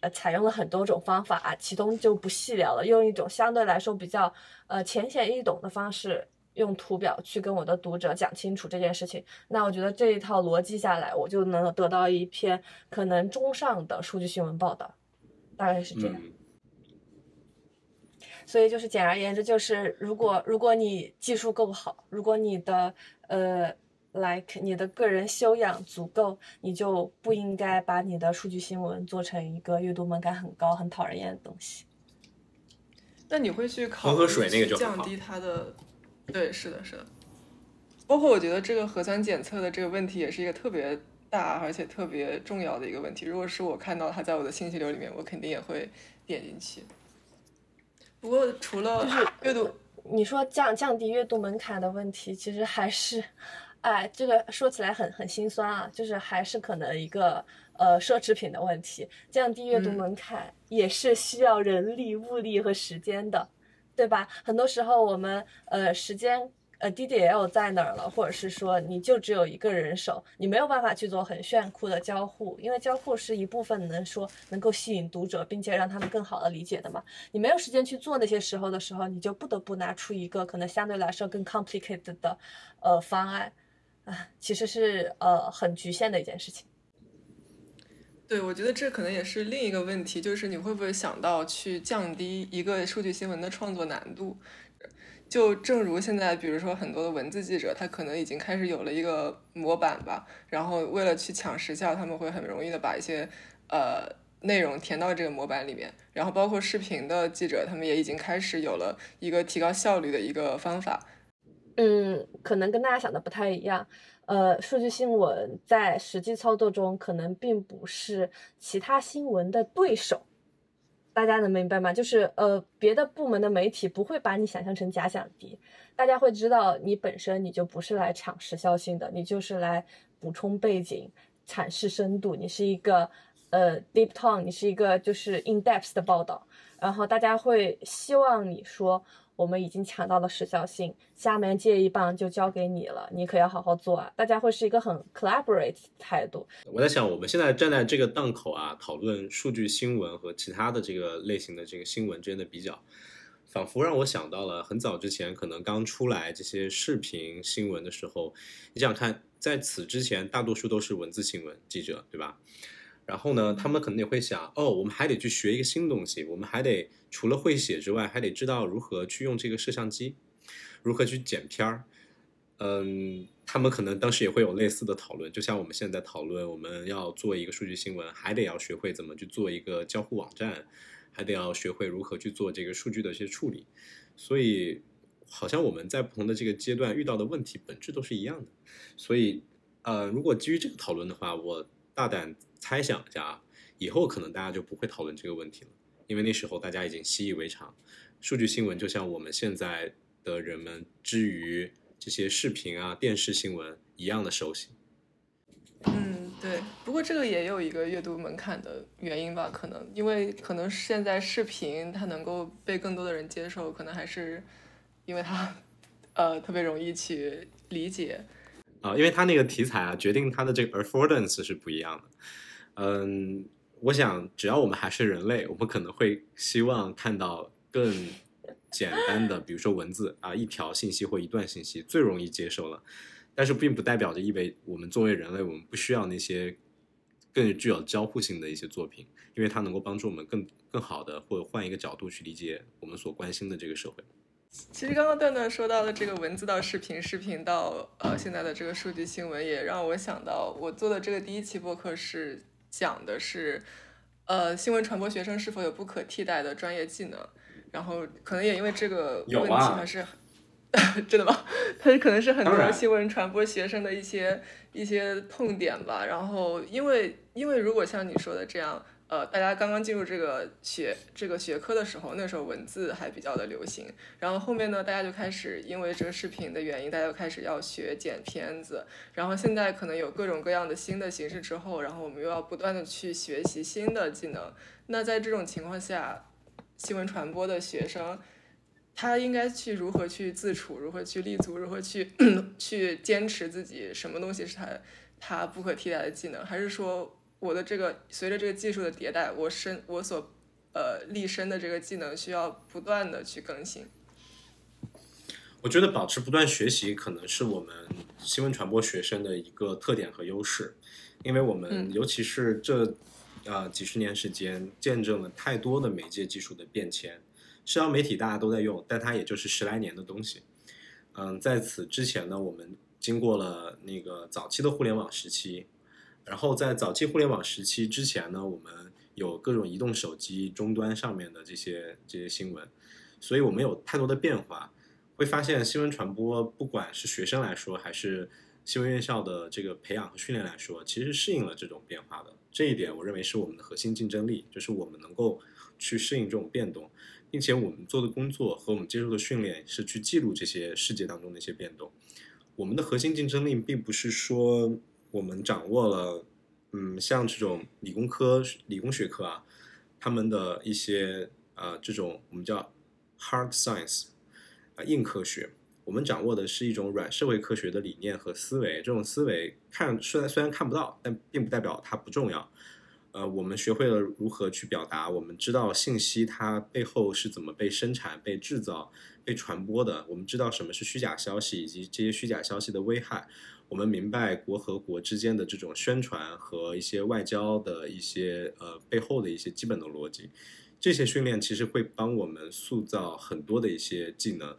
呃，采用了很多种方法啊，其中就不细聊了，用一种相对来说比较呃浅显易懂的方式。用图表去跟我的读者讲清楚这件事情，那我觉得这一套逻辑下来，我就能得到一篇可能中上的数据新闻报道，大概是这样。所以就是简而言之，就是如果如果你技术够好，如果你的呃，like 你的个人修养足够，你就不应该把你的数据新闻做成一个阅读门槛很高、很讨人厌的东西。那你会去考虑去降低它的？对，是的，是的，包括我觉得这个核酸检测的这个问题也是一个特别大而且特别重要的一个问题。如果是我看到它在我的信息流里面，我肯定也会点进去。不过除了就是阅读，你说降降低阅读门槛的问题，其实还是，哎，这个说起来很很心酸啊，就是还是可能一个呃奢侈品的问题。降低阅读门槛也是需要人力、物力和时间的。对吧？很多时候我们呃时间呃 DDL 在哪儿了，或者是说你就只有一个人手，你没有办法去做很炫酷的交互，因为交互是一部分能说能够吸引读者，并且让他们更好的理解的嘛。你没有时间去做那些时候的时候，你就不得不拿出一个可能相对来说更 complicated 的呃方案啊，其实是呃很局限的一件事情。对，我觉得这可能也是另一个问题，就是你会不会想到去降低一个数据新闻的创作难度？就正如现在，比如说很多的文字记者，他可能已经开始有了一个模板吧，然后为了去抢时效，他们会很容易的把一些呃内容填到这个模板里面。然后包括视频的记者，他们也已经开始有了一个提高效率的一个方法。嗯，可能跟大家想的不太一样。呃，数据新闻在实际操作中可能并不是其他新闻的对手，大家能明白吗？就是呃，别的部门的媒体不会把你想象成假想敌，大家会知道你本身你就不是来抢时效性的，你就是来补充背景、阐释深度，你是一个呃 deep tone，你是一个就是 in depth 的报道，然后大家会希望你说。我们已经抢到了时效性，下面接一棒就交给你了，你可要好好做啊！大家会是一个很 collaborate 态度。我在想，我们现在站在这个档口啊，讨论数据新闻和其他的这个类型的这个新闻之间的比较，仿佛让我想到了很早之前可能刚出来这些视频新闻的时候。你想看，在此之前，大多数都是文字新闻记者，对吧？然后呢，他们可能也会想，哦，我们还得去学一个新东西，我们还得除了会写之外，还得知道如何去用这个摄像机，如何去剪片儿。嗯，他们可能当时也会有类似的讨论，就像我们现在讨论，我们要做一个数据新闻，还得要学会怎么去做一个交互网站，还得要学会如何去做这个数据的一些处理。所以，好像我们在不同的这个阶段遇到的问题本质都是一样的。所以，呃，如果基于这个讨论的话，我大胆。猜想一下啊，以后可能大家就不会讨论这个问题了，因为那时候大家已经习以为常，数据新闻就像我们现在的人们之于这些视频啊、电视新闻一样的熟悉。嗯，对。不过这个也有一个阅读门槛的原因吧，可能因为可能现在视频它能够被更多的人接受，可能还是因为它呃特别容易去理解。啊，因为它那个题材啊，决定它的这个 affordance 是不一样的。嗯，我想只要我们还是人类，我们可能会希望看到更简单的，比如说文字啊，一条信息或一段信息最容易接受了。但是并不代表着意味我们作为人类，我们不需要那些更具有交互性的一些作品，因为它能够帮助我们更更好的或者换一个角度去理解我们所关心的这个社会。其实刚刚段段说到的这个文字到视频，视频到呃现在的这个数据新闻，也让我想到我做的这个第一期播客是讲的是，呃新闻传播学生是否有不可替代的专业技能，然后可能也因为这个问题还是。真的吗？它可能是很多新闻传播学生的一些一些痛点吧。然后，因为因为如果像你说的这样，呃，大家刚刚进入这个学这个学科的时候，那时候文字还比较的流行。然后后面呢，大家就开始因为这个视频的原因，大家就开始要学剪片子。然后现在可能有各种各样的新的形式之后，然后我们又要不断的去学习新的技能。那在这种情况下，新闻传播的学生。他应该去如何去自处，如何去立足，如何去 去坚持自己什么东西是他他不可替代的技能，还是说我的这个随着这个技术的迭代，我身我所呃立身的这个技能需要不断的去更新？我觉得保持不断学习可能是我们新闻传播学生的一个特点和优势，因为我们尤其是这呃几十年时间见证了太多的媒介技术的变迁。社交媒体大家都在用，但它也就是十来年的东西。嗯，在此之前呢，我们经过了那个早期的互联网时期，然后在早期互联网时期之前呢，我们有各种移动手机终端上面的这些这些新闻，所以我们有太多的变化。会发现新闻传播，不管是学生来说，还是新闻院校的这个培养和训练来说，其实适应了这种变化的。这一点，我认为是我们的核心竞争力，就是我们能够去适应这种变动。并且我们做的工作和我们接受的训练是去记录这些世界当中的一些变动。我们的核心竞争力并不是说我们掌握了，嗯，像这种理工科、理工学科啊，他们的一些呃这种我们叫 hard science 啊硬科学。我们掌握的是一种软社会科学的理念和思维。这种思维看虽然虽然看不到，但并不代表它不重要。呃，我们学会了如何去表达，我们知道信息它背后是怎么被生产、被制造、被传播的。我们知道什么是虚假消息，以及这些虚假消息的危害。我们明白国和国之间的这种宣传和一些外交的一些呃背后的一些基本的逻辑。这些训练其实会帮我们塑造很多的一些技能。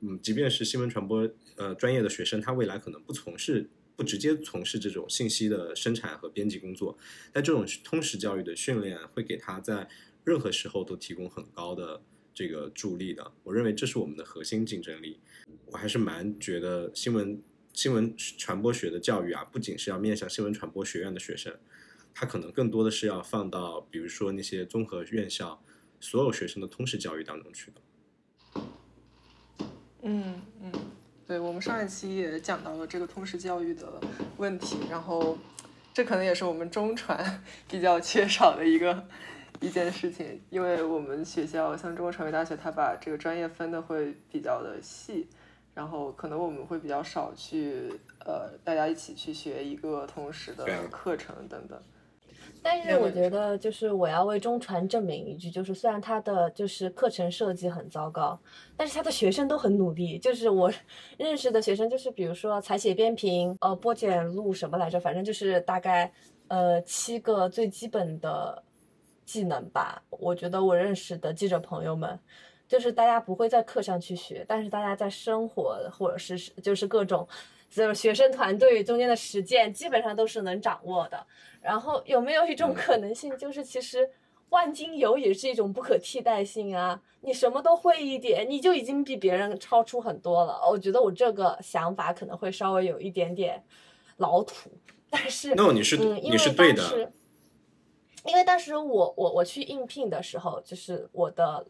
嗯，即便是新闻传播呃专业的学生，他未来可能不从事。不直接从事这种信息的生产和编辑工作，但这种通识教育的训练会给他在任何时候都提供很高的这个助力的。我认为这是我们的核心竞争力。我还是蛮觉得新闻新闻传播学的教育啊，不仅是要面向新闻传播学院的学生，它可能更多的是要放到比如说那些综合院校所有学生的通识教育当中去的。嗯嗯。对我们上一期也讲到了这个通识教育的问题，然后这可能也是我们中传比较缺少的一个 一件事情，因为我们学校像中国传媒大学，它把这个专业分的会比较的细，然后可能我们会比较少去呃大家一起去学一个同时的课程等等。但是我觉得，就是我要为中传证明一句，就是虽然他的就是课程设计很糟糕，但是他的学生都很努力。就是我 认识的学生，就是比如说采写编评，呃，播简录什么来着，反正就是大概呃七个最基本的技能吧。我觉得我认识的记者朋友们，就是大家不会在课上去学，但是大家在生活或者是就是各种。就是学生团队中间的实践，基本上都是能掌握的。然后有没有一种可能性，就是其实万金油也是一种不可替代性啊？你什么都会一点，你就已经比别人超出很多了。我觉得我这个想法可能会稍微有一点点老土，但是，no，你是你是对的。因为当时我我我去应聘的时候，就是我的。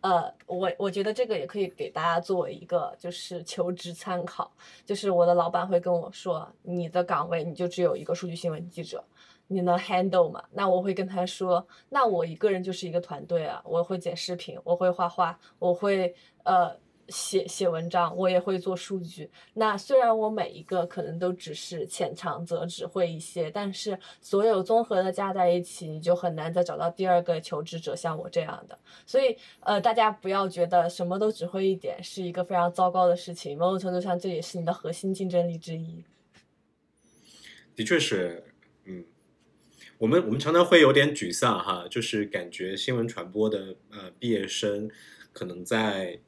呃，我我觉得这个也可以给大家作为一个就是求职参考，就是我的老板会跟我说，你的岗位你就只有一个数据新闻记者，你能 handle 吗？那我会跟他说，那我一个人就是一个团队啊，我会剪视频，我会画画，我会呃。写写文章，我也会做数据。那虽然我每一个可能都只是浅尝辄止会一些，但是所有综合的加在一起，你就很难再找到第二个求职者像我这样的。所以，呃，大家不要觉得什么都只会一点是一个非常糟糕的事情。某种程度上，这也是你的核心竞争力之一。的确是，嗯，我们我们常常会有点沮丧哈，就是感觉新闻传播的呃毕业生可能在。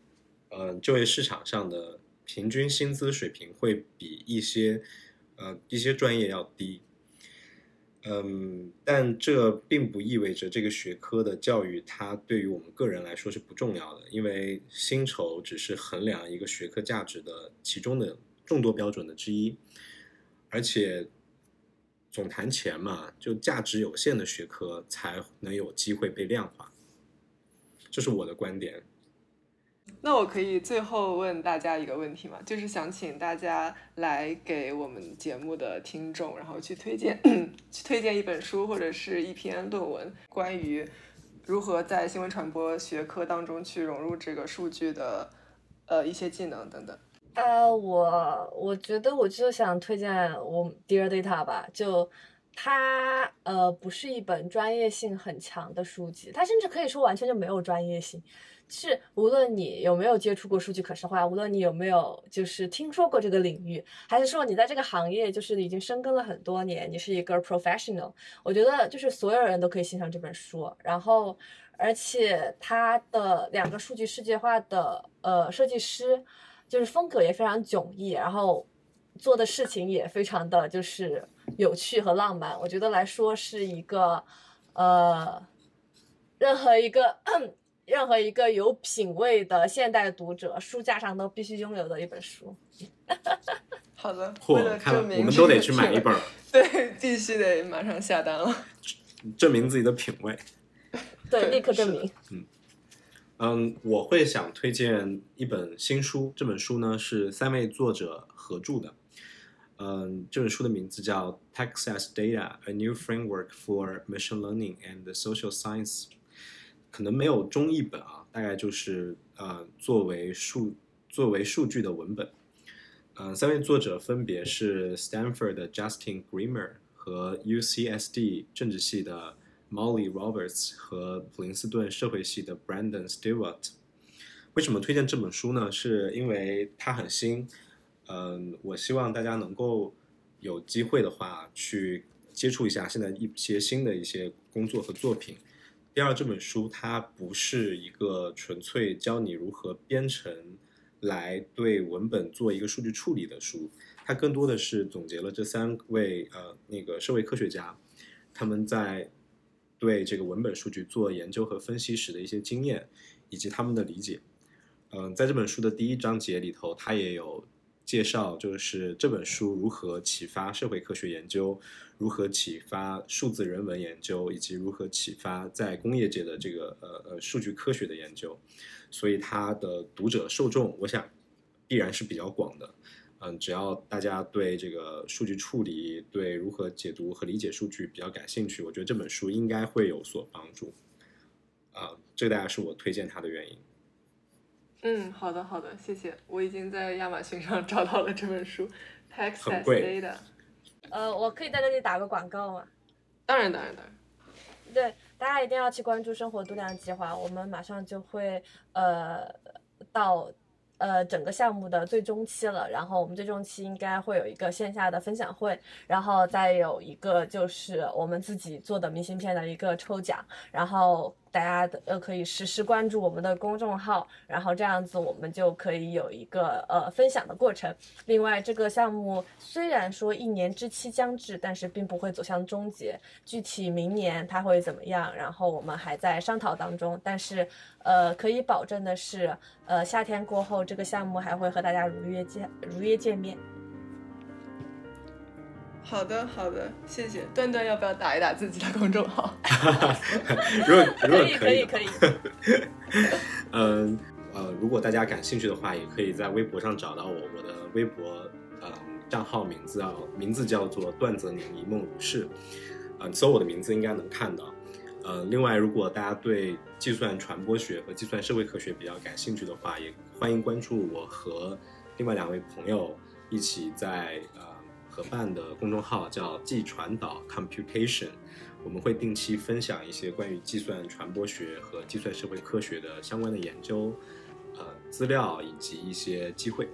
呃，就业市场上的平均薪资水平会比一些呃一些专业要低，嗯，但这并不意味着这个学科的教育它对于我们个人来说是不重要的，因为薪酬只是衡量一个学科价值的其中的众多标准的之一，而且总谈钱嘛，就价值有限的学科才能有机会被量化，这是我的观点。那我可以最后问大家一个问题吗？就是想请大家来给我们节目的听众，然后去推荐 去推荐一本书或者是一篇论文，关于如何在新闻传播学科当中去融入这个数据的呃一些技能等等。呃，我我觉得我就想推荐我 Dear Data 吧，就它呃不是一本专业性很强的书籍，它甚至可以说完全就没有专业性。是，无论你有没有接触过数据可视化，无论你有没有就是听说过这个领域，还是说你在这个行业就是已经深耕了很多年，你是一个 professional，我觉得就是所有人都可以欣赏这本书。然后，而且它的两个数据世界化的呃设计师，就是风格也非常迥异，然后做的事情也非常的就是有趣和浪漫。我觉得来说是一个呃，任何一个。任何一个有品位的现代读者，书架上都必须拥有的一本书。好的，为了证明，我们都得去买一本。对，必须得马上下单了，证明自己的品味。对，立刻证明。嗯嗯，我会想推荐一本新书，这本书呢是三位作者合著的。嗯，这本书的名字叫《Texas Data: A New Framework for Machine Learning and Social Science》。可能没有中译本啊，大概就是呃作为数作为数据的文本，呃三位作者分别是 Stanford 的 Justin Grimmer 和 UCSD 政治系的 Molly Roberts 和普林斯顿社会系的 Brandon Stewart。为什么推荐这本书呢？是因为它很新，嗯，我希望大家能够有机会的话去接触一下现在一些新的一些工作和作品。第二，这本书它不是一个纯粹教你如何编程来对文本做一个数据处理的书，它更多的是总结了这三位呃那个社会科学家他们在对这个文本数据做研究和分析时的一些经验以及他们的理解。嗯，在这本书的第一章节里头，它也有介绍，就是这本书如何启发社会科学研究。如何启发数字人文研究，以及如何启发在工业界的这个呃呃数据科学的研究，所以它的读者受众，我想必然是比较广的。嗯，只要大家对这个数据处理、对如何解读和理解数据比较感兴趣，我觉得这本书应该会有所帮助。啊，这个大概是我推荐它的原因。嗯，好的好的，谢谢。我已经在亚马逊上找到了这本书，Texas Data。呃，我可以在这里打个广告吗？当然，当然，当然。对，大家一定要去关注生活度量计划，我们马上就会呃到呃整个项目的最终期了，然后我们最终期应该会有一个线下的分享会，然后再有一个就是我们自己做的明信片的一个抽奖，然后。大家的呃可以实时关注我们的公众号，然后这样子我们就可以有一个呃分享的过程。另外，这个项目虽然说一年之期将至，但是并不会走向终结。具体明年它会怎么样，然后我们还在商讨当中。但是呃可以保证的是，呃夏天过后这个项目还会和大家如约见如约见面。好的，好的，谢谢。段段要不要打一打自己的公众号？如果 如果可以，可以，可以。嗯呃，如果大家感兴趣的话，也可以在微博上找到我，我的微博呃账号名字啊名字叫做段泽宁一梦如是，嗯，搜我的名字应该能看到。呃，另外，如果大家对计算传播学和计算社会科学比较感兴趣的话，也欢迎关注我和另外两位朋友一起在呃合办的公众号叫“计传导 Computation”，我们会定期分享一些关于计算传播学和计算社会科学的相关的研究呃资料以及一些机会。